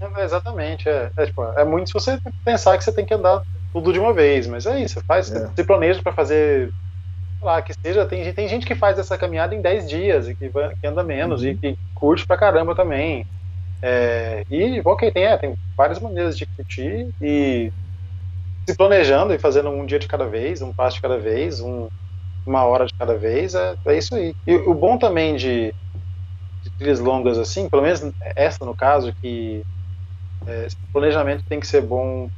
É, exatamente, é, é, tipo, é muito se você pensar que você tem que andar tudo de uma vez, mas é isso, você faz, É. se planeja para fazer, lá, que seja, tem, gente- tem gente que faz essa caminhada em 10 dias e que, vai- que anda menos Uhum. e que curte pra caramba também. É, e ok, tem, é, tem várias maneiras de curtir e se planejando e fazendo um dia de cada vez, um passo de cada vez, um- uma hora de cada vez, é, é isso aí. E o bom também de, de trilhas longas assim, pelo menos essa no caso, que é, esse planejamento tem que ser bom.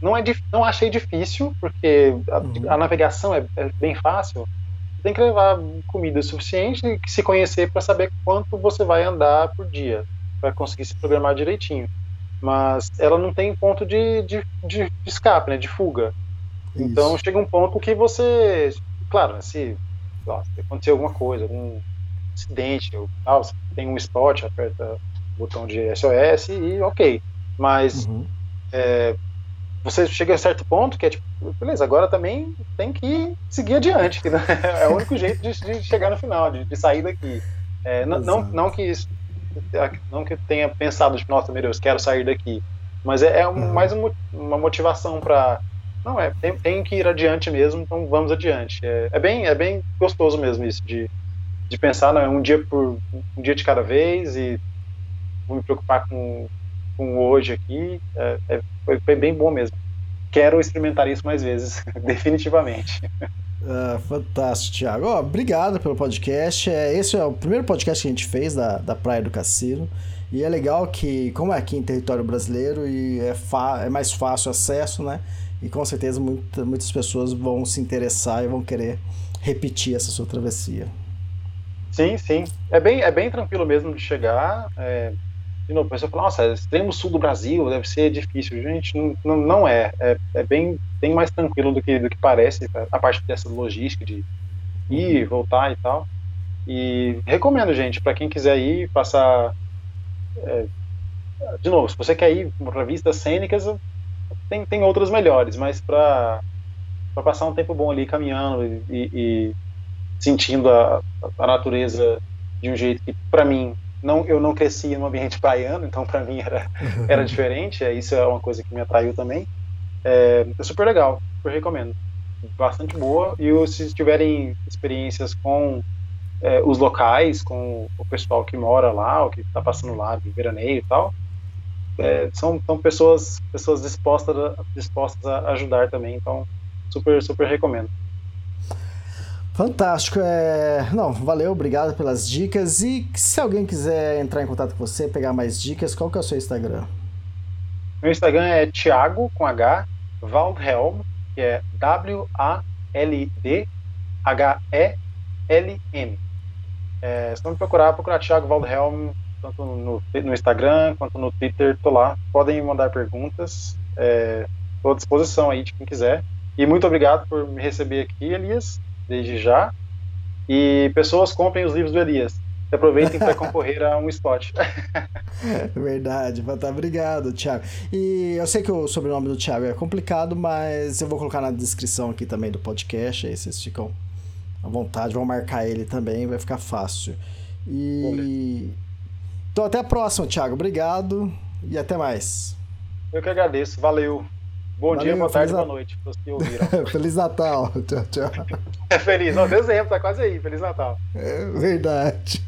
Não, é, não achei difícil, porque a, Uhum. a navegação é, é bem fácil. Tem que levar comida suficiente e se conhecer para saber quanto você vai andar por dia, para conseguir se programar direitinho. Mas ela não tem ponto de, de, de escape, né, de fuga. Então Isso. chega um ponto que você, claro, né, se, se acontecer alguma coisa, algum acidente ou tal, você tem um spot, aperta o botão de SOS e ok. Mas Uhum. é, você chega a certo ponto que é tipo, beleza, agora também tem que seguir adiante, que né, é o único jeito de, de chegar no final, de, de sair daqui. É, não, não, não que isso, não que tenha pensado, tipo, nossa, meu Deus, quero sair daqui, mas é, é um- Uhum. mais um- uma motivação para não é, tem, tem que ir adiante mesmo, então vamos adiante. É, é bem, é bem gostoso mesmo isso de, de pensar, não é um dia por um dia de cada vez e vou me preocupar com, com hoje aqui. É, é- foi, foi bem bom mesmo. Quero experimentar isso mais vezes, definitivamente. Ah, fantástico, Thiago. Ó, obrigado pelo podcast. É, esse é o primeiro podcast que a gente fez da, da Praia do Cassino. E é legal que, como é aqui em território brasileiro, e é, é mais fácil acesso, né? E com certeza muita- muitas pessoas vão se interessar e vão querer repetir essa sua travessia. Sim, sim. É bem, é bem tranquilo mesmo de chegar. É, de novo, a pessoa fala, nossa, extremo sul do Brasil deve ser difícil. Gente, não, não, é. é. É bem, bem mais tranquilo do que, do que parece, a parte dessa logística de ir, voltar e tal. E recomendo, gente, para quem quiser ir, passar. é, de novo, se você quer ir para vistas cênicas, tem, tem outras melhores, mas para passar um tempo bom ali caminhando e- e- e sentindo a, a natureza de um jeito que para mim não eu não cresci em um ambiente praiano então para mim era era diferente é, isso é uma coisa que me atraiu também. É, é super legal super recomendo. Bastante boa e se tiverem experiências com é, os locais com o pessoal que mora lá o que está passando lá de veraneio e tal é, são, são pessoas pessoas dispostas a, dispostas a ajudar também então super super recomendo Fantástico. É... Não, valeu, obrigado pelas dicas. E se alguém quiser entrar em contato com você, pegar mais dicas, qual que é o seu Instagram? Meu Instagram é Thiago com H Waldhelm, que é W-A-L-D-H-E-L-M. É, se não me procurar, procurar Thiago Waldhelm, tanto no, no Instagram quanto no Twitter, tô lá. Podem mandar perguntas, estou à disposição aí de quem quiser. E muito obrigado por me receber aqui, Elias, desde já. E pessoas comprem os livros do Elias. E aproveitem para concorrer a um spot. Verdade, tá, obrigado, Thiago. E eu sei que o sobrenome do Thiago é complicado, mas eu vou colocar na descrição aqui também do podcast, aí vocês ficam à vontade, vão marcar ele também, vai ficar fácil. E então até a próxima, Thiago. Obrigado e até mais. Eu que agradeço, valeu. Bom Valeu, dia, boa tarde, feliz boa noite, para os que ouviram. Feliz Natal. Tchau, tchau. É feliz, não, dezembro, tá quase aí, Feliz Natal. É verdade.